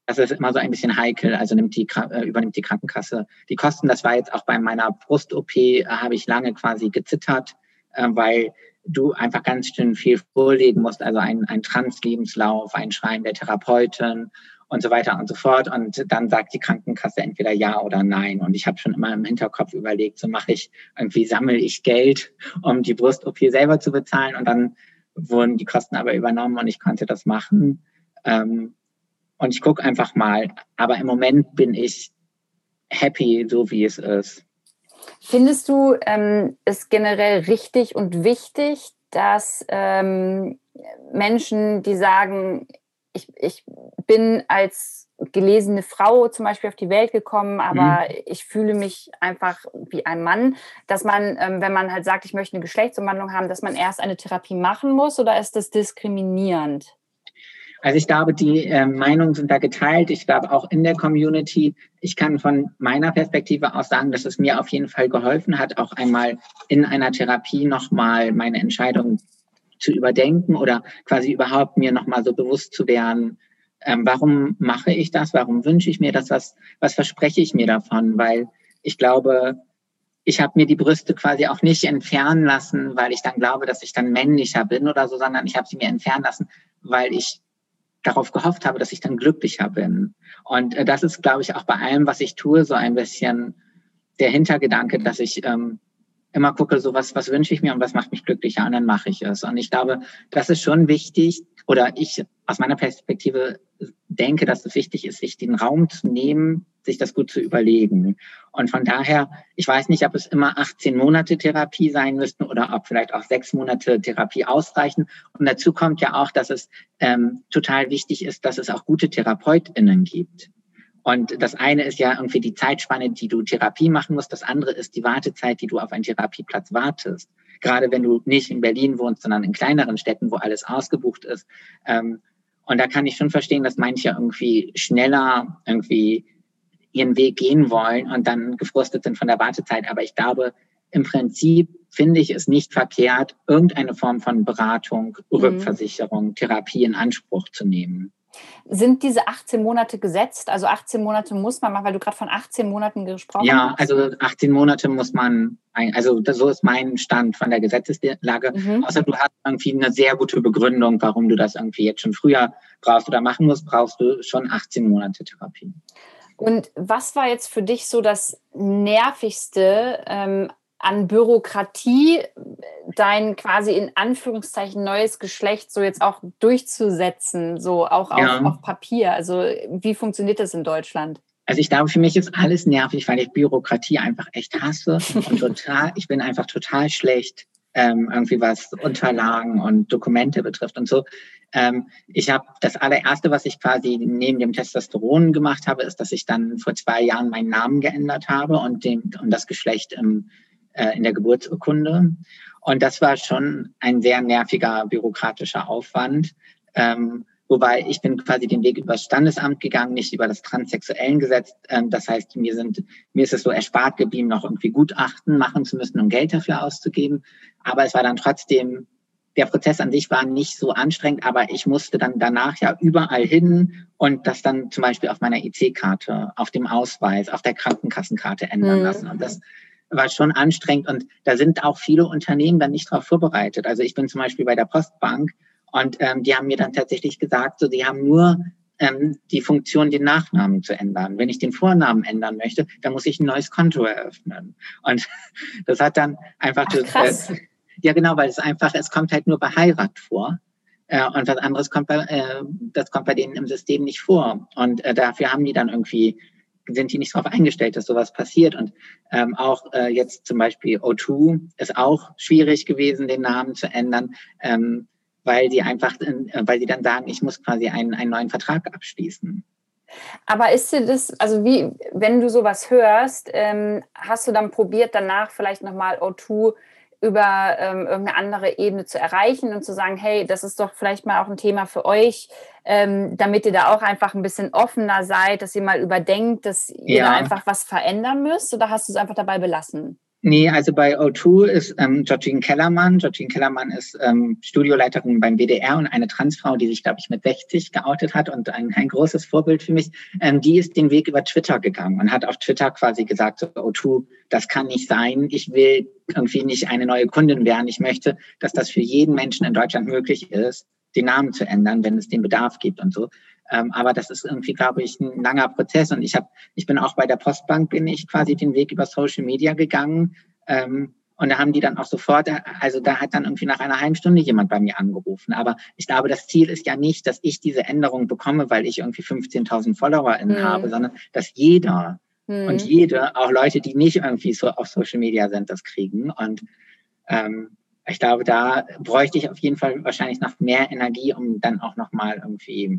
das ist immer so ein bisschen heikel. Also nimmt die, äh, übernimmt die Krankenkasse die Kosten. Das war jetzt auch bei meiner Brust-OP, äh, habe ich lange quasi gezittert, äh, weil du einfach ganz schön viel vorlegen musst, also ein, ein Trans-Lebenslauf, ein Schreiben der Therapeutin und so weiter und so fort. Und dann sagt die Krankenkasse entweder ja oder nein. Und ich habe schon immer im Hinterkopf überlegt, so mache ich, irgendwie sammle ich Geld, um die Brust-OP selber zu bezahlen. Und dann wurden die Kosten aber übernommen und ich konnte das machen. Ähm, und ich gucke einfach mal. Aber im Moment bin ich happy, so wie es ist. Findest du ähm, es generell richtig und wichtig, dass ähm, Menschen, die sagen, ich, ich bin als gelesene Frau zum Beispiel auf die Welt gekommen, aber mhm. ich fühle mich einfach wie ein Mann, dass man, ähm, wenn man halt sagt, ich möchte eine Geschlechtsumwandlung haben, dass man erst eine Therapie machen muss oder ist das diskriminierend? Also ich glaube, die äh, Meinungen sind da geteilt. Ich glaube auch in der Community. Ich kann von meiner Perspektive aus sagen, dass es mir auf jeden Fall geholfen hat, auch einmal in einer Therapie nochmal meine Entscheidung zu überdenken oder quasi überhaupt mir nochmal so bewusst zu werden, ähm, warum mache ich das? Warum wünsche ich mir das? Was, was verspreche ich mir davon? Weil ich glaube, ich habe mir die Brüste quasi auch nicht entfernen lassen, weil ich dann glaube, dass ich dann männlicher bin oder so, sondern ich habe sie mir entfernen lassen, weil ich darauf gehofft habe, dass ich dann glücklicher bin. Und äh, das ist, glaube ich, auch bei allem, was ich tue, so ein bisschen der Hintergedanke, dass ich ähm, immer gucke, so was, was wünsche ich mir und was macht mich glücklicher und dann mache ich es. Und ich glaube, das ist schon wichtig oder ich aus meiner Perspektive denke, dass es wichtig ist, sich den Raum zu nehmen, sich das gut zu überlegen. Und von daher, ich weiß nicht, ob es immer 18 Monate Therapie sein müssten oder ob vielleicht auch sechs Monate Therapie ausreichen. Und dazu kommt ja auch, dass es ähm, total wichtig ist, dass es auch gute TherapeutInnen gibt. Und das eine ist ja irgendwie die Zeitspanne, die du Therapie machen musst. Das andere ist die Wartezeit, die du auf einen Therapieplatz wartest. Gerade wenn du nicht in Berlin wohnst, sondern in kleineren Städten, wo alles ausgebucht ist. Ähm, und da kann ich schon verstehen, dass manche irgendwie schneller irgendwie ihren Weg gehen wollen und dann gefrustet sind von der Wartezeit. Aber ich glaube, im Prinzip finde ich es nicht verkehrt, irgendeine Form von Beratung, mhm. Rückversicherung, Therapie in Anspruch zu nehmen. Sind diese 18 Monate gesetzt? Also 18 Monate muss man machen, weil du gerade von 18 Monaten gesprochen ja, hast? Ja, also 18 Monate muss man, also so ist mein Stand von der Gesetzeslage. Mhm. Außer du hast irgendwie eine sehr gute Begründung, warum du das irgendwie jetzt schon früher brauchst oder machen musst, brauchst du schon 18 Monate Therapie. Und was war jetzt für dich so das Nervigste ähm, an Bürokratie dein quasi in Anführungszeichen neues Geschlecht so jetzt auch durchzusetzen, so auch auf, ja. auf Papier? Also wie funktioniert das in Deutschland? Also ich glaube, für mich ist alles nervig, weil ich Bürokratie einfach echt hasse und total, ich bin einfach total schlecht, ähm, irgendwie was Unterlagen und Dokumente betrifft und so. Ähm, ich habe das allererste, was ich quasi neben dem Testosteron gemacht habe, ist, dass ich dann vor zwei Jahren meinen Namen geändert habe und, den, und das Geschlecht im äh, in der Geburtsurkunde. Und das war schon ein sehr nerviger bürokratischer Aufwand. Ähm, wobei ich bin quasi den Weg über das Standesamt gegangen, nicht über das transsexuellen Gesetz. Ähm, das heißt, mir sind mir ist es so erspart geblieben, noch irgendwie Gutachten machen zu müssen, um Geld dafür auszugeben. Aber es war dann trotzdem der Prozess an sich war nicht so anstrengend, aber ich musste dann danach ja überall hin und das dann zum Beispiel auf meiner IC-Karte, auf dem Ausweis, auf der Krankenkassenkarte ändern mhm. lassen. Und das war schon anstrengend und da sind auch viele Unternehmen dann nicht darauf vorbereitet. Also ich bin zum Beispiel bei der Postbank und ähm, die haben mir dann tatsächlich gesagt, so, die haben nur ähm, die Funktion, den Nachnamen zu ändern. Wenn ich den Vornamen ändern möchte, dann muss ich ein neues Konto eröffnen. Und das hat dann einfach Ach, krass. Äh, ja genau, weil es einfach, es kommt halt nur bei Heirat vor. Äh, und was anderes kommt bei, äh, das kommt bei denen im System nicht vor. Und äh, dafür haben die dann irgendwie sind die nicht darauf eingestellt, dass sowas passiert. Und ähm, auch äh, jetzt zum Beispiel O2 ist auch schwierig gewesen, den Namen zu ändern, ähm, weil die einfach, äh, weil sie dann sagen, ich muss quasi einen, einen neuen Vertrag abschließen. Aber ist dir das, also wie, wenn du sowas hörst, ähm, hast du dann probiert, danach vielleicht nochmal O2 über ähm, irgendeine andere Ebene zu erreichen und zu sagen, hey, das ist doch vielleicht mal auch ein Thema für euch, ähm, damit ihr da auch einfach ein bisschen offener seid, dass ihr mal überdenkt, dass ihr ja. da einfach was verändern müsst oder hast du es einfach dabei belassen? Nee, also bei O2 ist ähm, Georgine Kellermann. Georgine Kellermann ist ähm, Studioleiterin beim WDR und eine Transfrau, die sich, glaube ich, mit 60 geoutet hat und ein, ein großes Vorbild für mich. Ähm, die ist den Weg über Twitter gegangen und hat auf Twitter quasi gesagt, so, O2, das kann nicht sein. Ich will irgendwie nicht eine neue Kundin werden. Ich möchte, dass das für jeden Menschen in Deutschland möglich ist, den Namen zu ändern, wenn es den Bedarf gibt und so. Ähm, aber das ist irgendwie, glaube ich, ein langer Prozess. Und ich habe, ich bin auch bei der Postbank, bin ich quasi den Weg über Social Media gegangen. Ähm, und da haben die dann auch sofort, also da hat dann irgendwie nach einer halben Stunde jemand bei mir angerufen. Aber ich glaube, das Ziel ist ja nicht, dass ich diese Änderung bekomme, weil ich irgendwie 15.000 FollowerInnen mhm. habe, sondern dass jeder mhm. und jede, auch Leute, die nicht irgendwie so auf Social Media sind, das kriegen. Und ähm, ich glaube, da bräuchte ich auf jeden Fall wahrscheinlich noch mehr Energie, um dann auch nochmal irgendwie äh,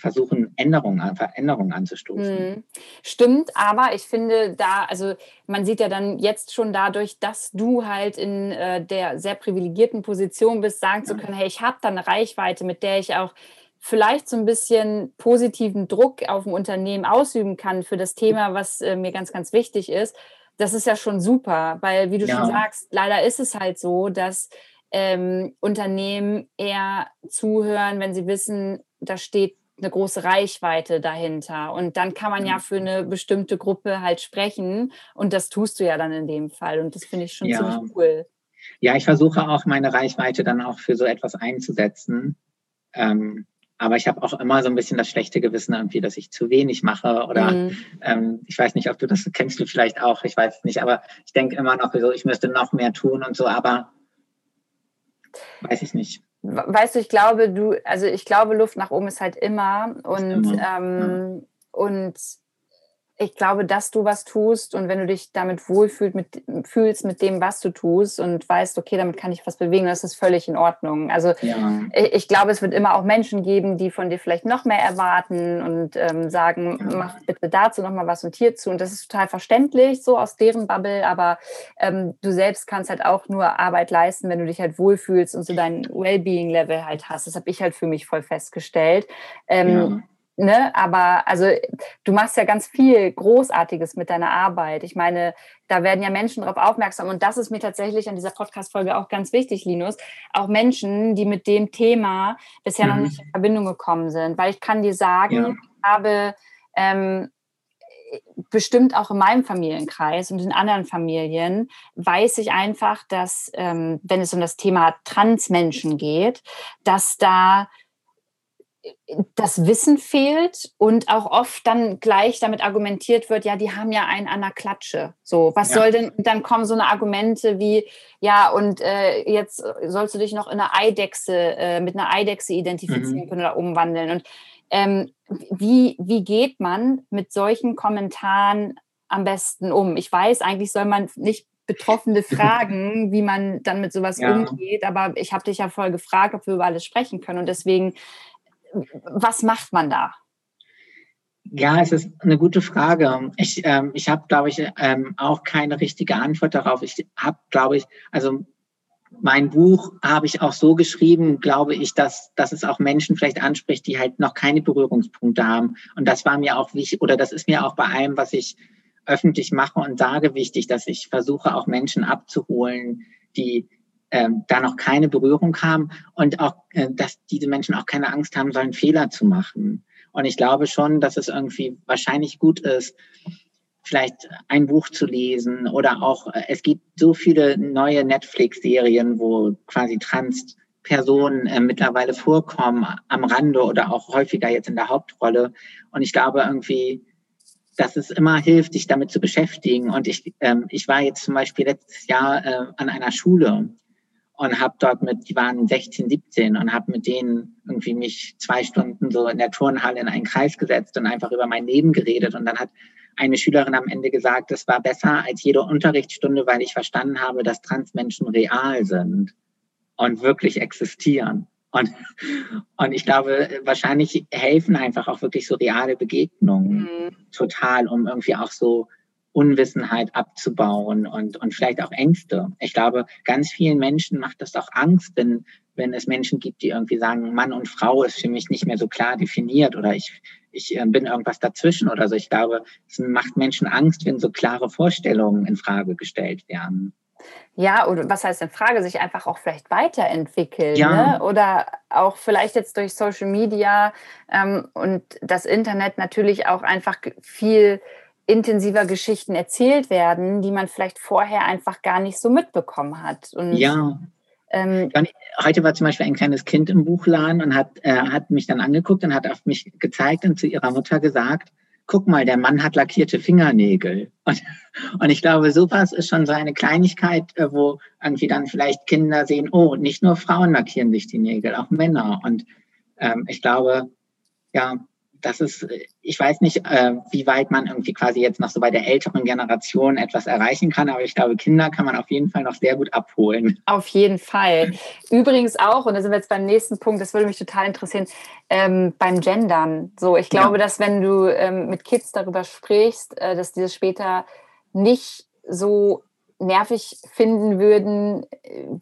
versuchen, Änderungen, Veränderungen anzustoßen. Hm. Stimmt, aber ich finde da, also man sieht ja dann jetzt schon dadurch, dass du halt in äh, der sehr privilegierten Position bist, sagen zu können, hey, ich habe da eine Reichweite, mit der ich auch vielleicht so ein bisschen positiven Druck auf ein Unternehmen ausüben kann für das Thema, was äh, mir ganz, ganz wichtig ist. Das ist ja schon super, weil, wie du ja. schon sagst, leider ist es halt so, dass ähm, Unternehmen eher zuhören, wenn sie wissen, da steht eine große Reichweite dahinter. Und dann kann man ja für eine bestimmte Gruppe halt sprechen. Und das tust du ja dann in dem Fall. Und das finde ich schon ja. ziemlich cool. Ja, ich versuche auch meine Reichweite dann auch für so etwas einzusetzen. Ähm, aber ich habe auch immer so ein bisschen das schlechte Gewissen irgendwie, dass ich zu wenig mache oder mhm. ähm, ich weiß nicht, ob du das kennst du vielleicht auch, ich weiß nicht, aber ich denke immer noch so, ich müsste noch mehr tun und so, aber weiß ich nicht weißt du, ich glaube, du, also ich glaube, Luft nach oben ist halt immer und, immer. Ähm, ja. und ich glaube, dass du was tust und wenn du dich damit wohlfühlst mit, fühlst mit dem, was du tust und weißt, okay, damit kann ich was bewegen, das ist völlig in Ordnung. Also ja. ich, ich, glaube, es wird immer auch Menschen geben, die von dir vielleicht noch mehr erwarten und ähm, sagen, ja. mach bitte dazu noch mal was und hierzu. Und das ist total verständlich, so aus deren Bubble, aber ähm, du selbst kannst halt auch nur Arbeit leisten, wenn du dich halt wohlfühlst und so dein Wellbeing-Level halt hast. Das habe ich halt für mich voll festgestellt. Ähm, ja Ne, aber also du machst ja ganz viel Großartiges mit deiner Arbeit. Ich meine, da werden ja Menschen darauf aufmerksam und das ist mir tatsächlich an dieser Podcast-Folge auch ganz wichtig, Linus. Auch Menschen, die mit dem Thema bisher mhm. noch nicht in Verbindung gekommen sind, weil ich kann dir sagen, ja. ich habe ähm, bestimmt auch in meinem Familienkreis und in anderen Familien weiß ich einfach, dass ähm, wenn es um das Thema Transmenschen geht, dass da das Wissen fehlt und auch oft dann gleich damit argumentiert wird, ja, die haben ja einen an der Klatsche. So, was ja. soll denn, dann kommen so eine Argumente wie, ja, und äh, jetzt sollst du dich noch in eine Eidechse, äh, mit einer Eidechse identifizieren mhm. können oder umwandeln. Und ähm, wie, wie geht man mit solchen Kommentaren am besten um? Ich weiß, eigentlich soll man nicht Betroffene fragen, wie man dann mit sowas ja. umgeht. Aber ich habe dich ja voll gefragt, ob wir über alles sprechen können. Und deswegen was macht man da? Ja, es ist eine gute Frage. Ich, ähm, ich habe, glaube ich, ähm, auch keine richtige Antwort darauf. Ich habe, glaube ich, also mein Buch habe ich auch so geschrieben, glaube ich, dass, dass es auch Menschen vielleicht anspricht, die halt noch keine Berührungspunkte haben. Und das war mir auch wichtig, oder das ist mir auch bei allem, was ich öffentlich mache und sage, wichtig, dass ich versuche, auch Menschen abzuholen, die ähm, da noch keine Berührung haben und auch, äh, dass diese Menschen auch keine Angst haben sollen, Fehler zu machen. Und ich glaube schon, dass es irgendwie wahrscheinlich gut ist, vielleicht ein Buch zu lesen oder auch, äh, es gibt so viele neue Netflix-Serien, wo quasi Trans-Personen äh, mittlerweile vorkommen, am Rande oder auch häufiger jetzt in der Hauptrolle. Und ich glaube irgendwie, dass es immer hilft, sich damit zu beschäftigen. Und ich, ähm, ich war jetzt zum Beispiel letztes Jahr äh, an einer Schule und habe dort mit, die waren 16, 17 und habe mit denen irgendwie mich zwei Stunden so in der Turnhalle in einen Kreis gesetzt und einfach über mein Leben geredet. Und dann hat eine Schülerin am Ende gesagt, es war besser als jede Unterrichtsstunde, weil ich verstanden habe, dass Transmenschen real sind und wirklich existieren. Und, und ich glaube, wahrscheinlich helfen einfach auch wirklich so reale Begegnungen mhm. total, um irgendwie auch so Unwissenheit abzubauen und, und vielleicht auch Ängste. Ich glaube, ganz vielen Menschen macht das auch Angst, wenn, wenn es Menschen gibt, die irgendwie sagen, Mann und Frau ist für mich nicht mehr so klar definiert oder ich, ich äh, bin irgendwas dazwischen oder so. Ich glaube, es macht Menschen Angst, wenn so klare Vorstellungen in Frage gestellt werden. Ja, oder was heißt in Frage, sich einfach auch vielleicht weiterentwickeln. Ja. Ne? Oder auch vielleicht jetzt durch Social Media ähm, und das Internet natürlich auch einfach viel intensiver Geschichten erzählt werden, die man vielleicht vorher einfach gar nicht so mitbekommen hat. Und, ja. Ähm, heute war zum Beispiel ein kleines Kind im Buchladen und hat, äh, hat mich dann angeguckt und hat auf mich gezeigt und zu ihrer Mutter gesagt, guck mal, der Mann hat lackierte Fingernägel. Und, und ich glaube, sowas ist schon so eine Kleinigkeit, äh, wo irgendwie dann vielleicht Kinder sehen, oh, nicht nur Frauen lackieren sich die Nägel, auch Männer. Und ähm, ich glaube, ja, das ist, ich weiß nicht, äh, wie weit man irgendwie quasi jetzt noch so bei der älteren Generation etwas erreichen kann, aber ich glaube, Kinder kann man auf jeden Fall noch sehr gut abholen. Auf jeden Fall. Übrigens auch, und da sind wir jetzt beim nächsten Punkt, das würde mich total interessieren, ähm, beim Gendern. So, ich glaube, ja. dass wenn du ähm, mit Kids darüber sprichst, äh, dass dieses später nicht so nervig finden würden,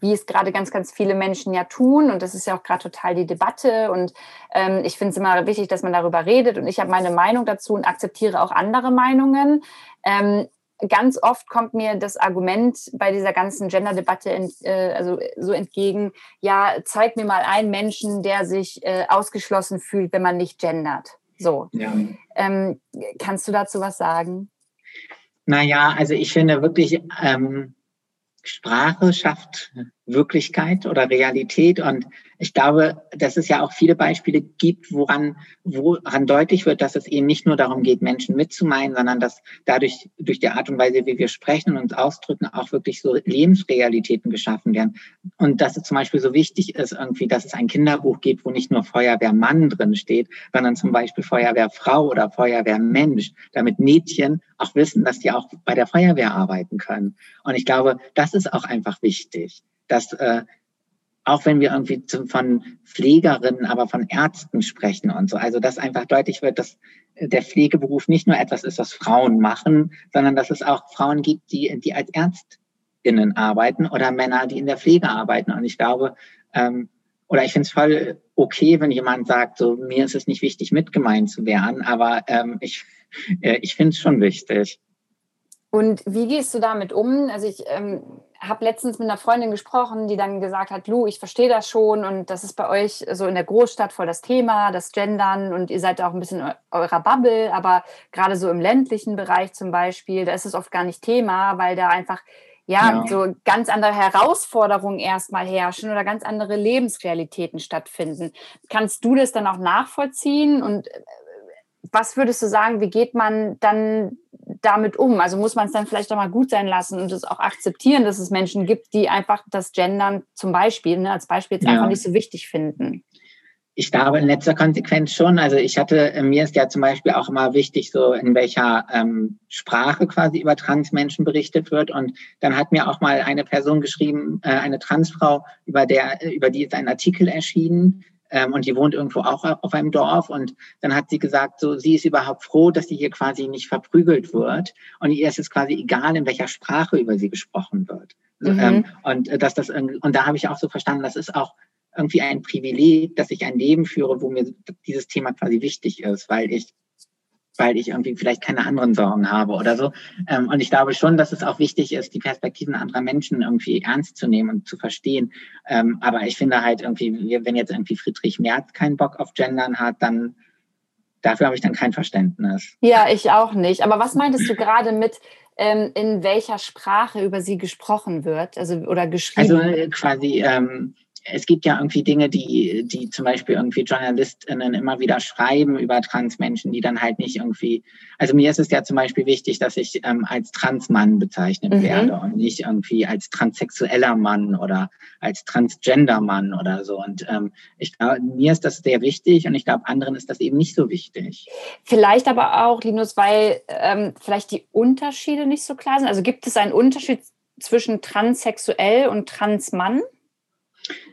wie es gerade ganz, ganz viele Menschen ja tun. Und das ist ja auch gerade total die Debatte. Und ähm, ich finde es immer wichtig, dass man darüber redet. Und ich habe meine Meinung dazu und akzeptiere auch andere Meinungen. Ähm, ganz oft kommt mir das Argument bei dieser ganzen Gender-Debatte äh, also so entgegen, ja, zeig mir mal einen Menschen, der sich äh, ausgeschlossen fühlt, wenn man nicht gendert. So. Ja. Ähm, kannst du dazu was sagen? Naja, also ich finde wirklich, ähm, Sprache schafft Wirklichkeit oder Realität. Und ich glaube, dass es ja auch viele Beispiele gibt, woran, woran deutlich wird, dass es eben nicht nur darum geht, Menschen mitzumeinen, sondern dass dadurch, durch die Art und Weise, wie wir sprechen und uns ausdrücken, auch wirklich so Lebensrealitäten geschaffen werden. Und dass es zum Beispiel so wichtig ist, irgendwie, dass es ein Kinderbuch gibt, wo nicht nur Feuerwehrmann drin steht, sondern zum Beispiel Feuerwehrfrau oder Feuerwehrmensch, damit Mädchen auch wissen, dass die auch bei der Feuerwehr arbeiten können. Und ich glaube, das ist auch einfach wichtig dass äh, auch wenn wir irgendwie von Pflegerinnen, aber von Ärzten sprechen und so, also dass einfach deutlich wird, dass der Pflegeberuf nicht nur etwas ist, was Frauen machen, sondern dass es auch Frauen gibt, die, die als Ärztinnen arbeiten oder Männer, die in der Pflege arbeiten. Und ich glaube, ähm, oder ich finde es voll okay, wenn jemand sagt, so mir ist es nicht wichtig, mitgemeint zu werden, aber ähm, ich, äh, ich finde es schon wichtig. Und wie gehst du damit um? Also ich ähm, habe letztens mit einer Freundin gesprochen, die dann gesagt hat, Lu, ich verstehe das schon und das ist bei euch so in der Großstadt voll das Thema, das Gendern und ihr seid auch ein bisschen eurer Bubble, aber gerade so im ländlichen Bereich zum Beispiel, da ist es oft gar nicht Thema, weil da einfach ja, ja. so ganz andere Herausforderungen erstmal herrschen oder ganz andere Lebensrealitäten stattfinden. Kannst du das dann auch nachvollziehen und äh, was würdest du sagen, wie geht man dann damit um? Also muss man es dann vielleicht auch mal gut sein lassen und es auch akzeptieren, dass es Menschen gibt, die einfach das Gendern zum Beispiel, ne, als Beispiel jetzt ja. einfach nicht so wichtig finden. Ich glaube in letzter Konsequenz schon. Also ich hatte, äh, mir ist ja zum Beispiel auch immer wichtig, so in welcher ähm, Sprache quasi über Transmenschen berichtet wird. Und dann hat mir auch mal eine Person geschrieben, äh, eine Transfrau, über der, über die ist ein Artikel erschienen, ähm, und die wohnt irgendwo auch auf einem Dorf und dann hat sie gesagt, so sie ist überhaupt froh, dass sie hier quasi nicht verprügelt wird und ihr ist es quasi egal, in welcher Sprache über sie gesprochen wird. Mhm. Ähm, und äh, dass das und da habe ich auch so verstanden, das ist auch irgendwie ein Privileg, dass ich ein Leben führe, wo mir dieses Thema quasi wichtig ist, weil ich weil ich irgendwie vielleicht keine anderen Sorgen habe oder so. Ähm, und ich glaube schon, dass es auch wichtig ist, die Perspektiven anderer Menschen irgendwie ernst zu nehmen und zu verstehen. Ähm, aber ich finde halt irgendwie, wenn jetzt irgendwie Friedrich Merz keinen Bock auf Gendern hat, dann dafür habe ich dann kein Verständnis. Ja, ich auch nicht. Aber was meintest du gerade mit, ähm, in welcher Sprache über sie gesprochen wird, also oder geschrieben? Also äh, quasi ähm, es gibt ja irgendwie Dinge, die, die zum Beispiel irgendwie JournalistInnen immer wieder schreiben über Transmenschen, die dann halt nicht irgendwie, also mir ist es ja zum Beispiel wichtig, dass ich ähm, als Transmann bezeichnet mhm. werde und nicht irgendwie als transsexueller Mann oder als Transgender-Mann oder so. Und ähm, ich glaube, mir ist das sehr wichtig und ich glaube, anderen ist das eben nicht so wichtig. Vielleicht aber auch, Linus, weil ähm, vielleicht die Unterschiede nicht so klar sind. Also gibt es einen Unterschied zwischen transsexuell und transmann?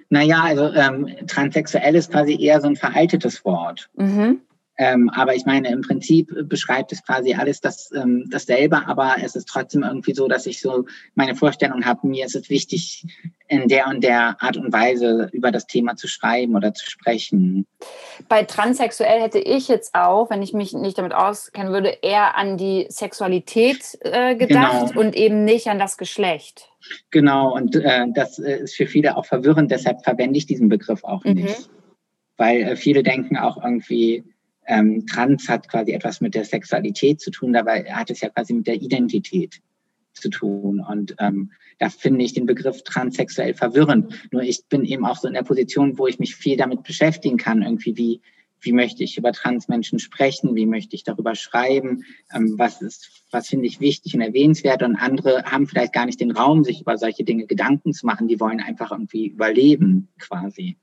Naja, also ähm, transsexuell ist quasi eher so ein veraltetes Wort. Mhm. Ähm, aber ich meine, im Prinzip beschreibt es quasi alles das, ähm, dasselbe, aber es ist trotzdem irgendwie so, dass ich so meine Vorstellung habe, mir ist es wichtig, in der und der Art und Weise über das Thema zu schreiben oder zu sprechen. Bei transsexuell hätte ich jetzt auch, wenn ich mich nicht damit auskennen würde, eher an die Sexualität äh, gedacht genau. und eben nicht an das Geschlecht. Genau, und äh, das ist für viele auch verwirrend, deshalb verwende ich diesen Begriff auch mhm. nicht. Weil äh, viele denken auch irgendwie, ähm, Trans hat quasi etwas mit der Sexualität zu tun, dabei hat es ja quasi mit der Identität zu tun. Und ähm, da finde ich den Begriff transsexuell verwirrend. Nur ich bin eben auch so in der Position, wo ich mich viel damit beschäftigen kann, irgendwie wie, wie möchte ich über Transmenschen sprechen, wie möchte ich darüber schreiben, ähm, was ist, was finde ich wichtig und erwähnenswert. Und andere haben vielleicht gar nicht den Raum, sich über solche Dinge Gedanken zu machen. Die wollen einfach irgendwie überleben, quasi.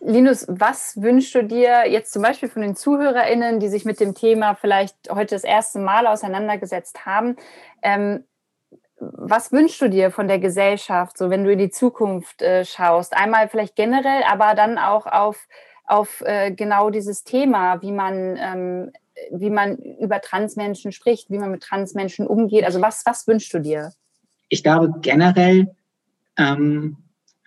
Linus, was wünschst du dir jetzt zum Beispiel von den ZuhörerInnen, die sich mit dem Thema vielleicht heute das erste Mal auseinandergesetzt haben? Ähm, was wünschst du dir von der Gesellschaft, so wenn du in die Zukunft äh, schaust? Einmal vielleicht generell, aber dann auch auf, auf äh, genau dieses Thema, wie man, ähm, wie man über Transmenschen spricht, wie man mit Transmenschen umgeht. Also was, was wünschst du dir? Ich glaube generell, ähm,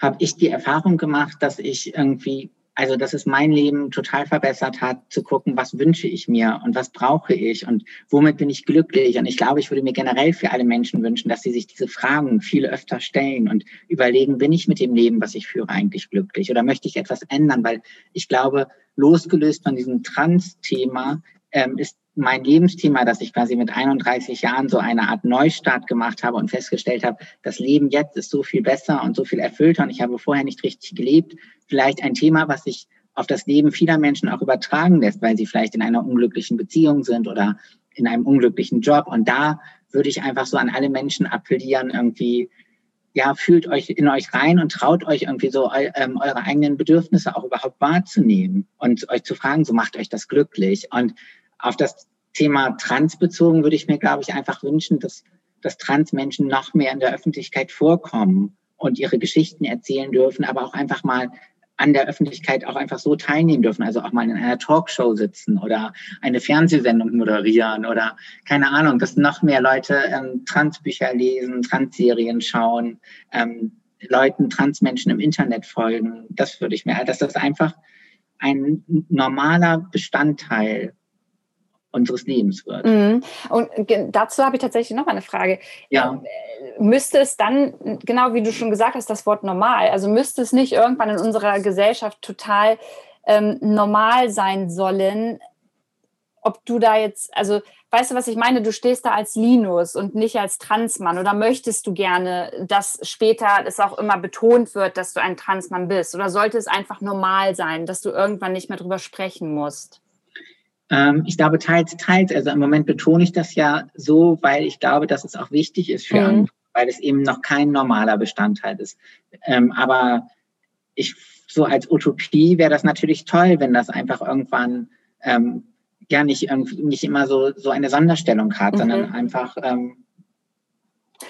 habe ich die Erfahrung gemacht, dass ich irgendwie, also dass es mein Leben total verbessert hat, zu gucken, was wünsche ich mir und was brauche ich und womit bin ich glücklich. Und ich glaube, ich würde mir generell für alle Menschen wünschen, dass sie sich diese Fragen viel öfter stellen und überlegen, bin ich mit dem Leben, was ich führe, eigentlich glücklich oder möchte ich etwas ändern? Weil ich glaube, losgelöst von diesem Trans-Thema ähm, ist mein Lebensthema, dass ich quasi mit 31 Jahren so eine Art Neustart gemacht habe und festgestellt habe, das Leben jetzt ist so viel besser und so viel erfüllter und ich habe vorher nicht richtig gelebt. Vielleicht ein Thema, was sich auf das Leben vieler Menschen auch übertragen lässt, weil sie vielleicht in einer unglücklichen Beziehung sind oder in einem unglücklichen Job. Und da würde ich einfach so an alle Menschen appellieren, irgendwie, ja, fühlt euch in euch rein und traut euch irgendwie so ähm, eure eigenen Bedürfnisse auch überhaupt wahrzunehmen und euch zu fragen, so macht euch das glücklich. Und auf das Thema Trans bezogen würde ich mir, glaube ich, einfach wünschen, dass, dass Transmenschen noch mehr in der Öffentlichkeit vorkommen und ihre Geschichten erzählen dürfen, aber auch einfach mal an der Öffentlichkeit auch einfach so teilnehmen dürfen, also auch mal in einer Talkshow sitzen oder eine Fernsehsendung moderieren oder keine Ahnung, dass noch mehr Leute ähm, Transbücher lesen, Transserien schauen, ähm, Leuten, Transmenschen im Internet folgen. Das würde ich mir, dass das einfach ein normaler Bestandteil unseres Lebens wird. Mhm. Und dazu habe ich tatsächlich noch eine Frage. Ja. Ähm, äh, müsste es dann, genau wie du schon gesagt hast, das Wort normal, also müsste es nicht irgendwann in unserer Gesellschaft total ähm, normal sein sollen, ob du da jetzt, also weißt du, was ich meine? Du stehst da als Linus und nicht als Transmann oder möchtest du gerne, dass später es auch immer betont wird, dass du ein Transmann bist? Oder sollte es einfach normal sein, dass du irgendwann nicht mehr drüber sprechen musst? Ähm, ich glaube, teils, teils. Also im Moment betone ich das ja so, weil ich glaube, dass es auch wichtig ist für mhm. andere, weil es eben noch kein normaler Bestandteil ist. Ähm, aber ich, so als Utopie wäre das natürlich toll, wenn das einfach irgendwann ähm, ja nicht, nicht immer so, so eine Sonderstellung hat, mhm. sondern einfach ähm,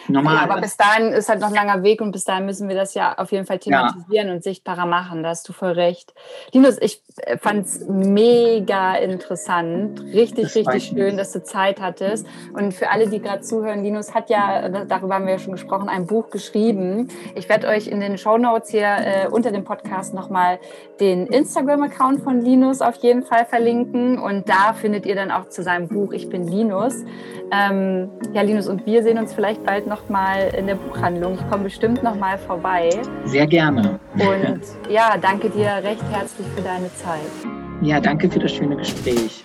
normal. Ja, aber bis dahin ist halt noch ein langer Weg und bis dahin müssen wir das ja auf jeden Fall thematisieren ja. und sichtbarer machen. Da hast du voll recht. Linus, ich äh, fand es mega interessant. Richtig, das richtig schön, dass du Zeit hattest. Und für alle, die gerade zuhören, Linus hat ja, darüber haben wir ja schon gesprochen, ein Buch geschrieben. Ich werde euch in den Show Notes hier äh, unter dem Podcast nochmal den Instagram-Account von Linus auf jeden Fall verlinken. Und da findet ihr dann auch zu seinem Buch Ich bin Linus. Ähm, ja, Linus, und wir sehen uns vielleicht bald noch mal in der Buchhandlung. Ich komme bestimmt noch mal vorbei. Sehr gerne. Und ja, danke dir recht herzlich für deine Zeit. Ja, danke für das schöne Gespräch.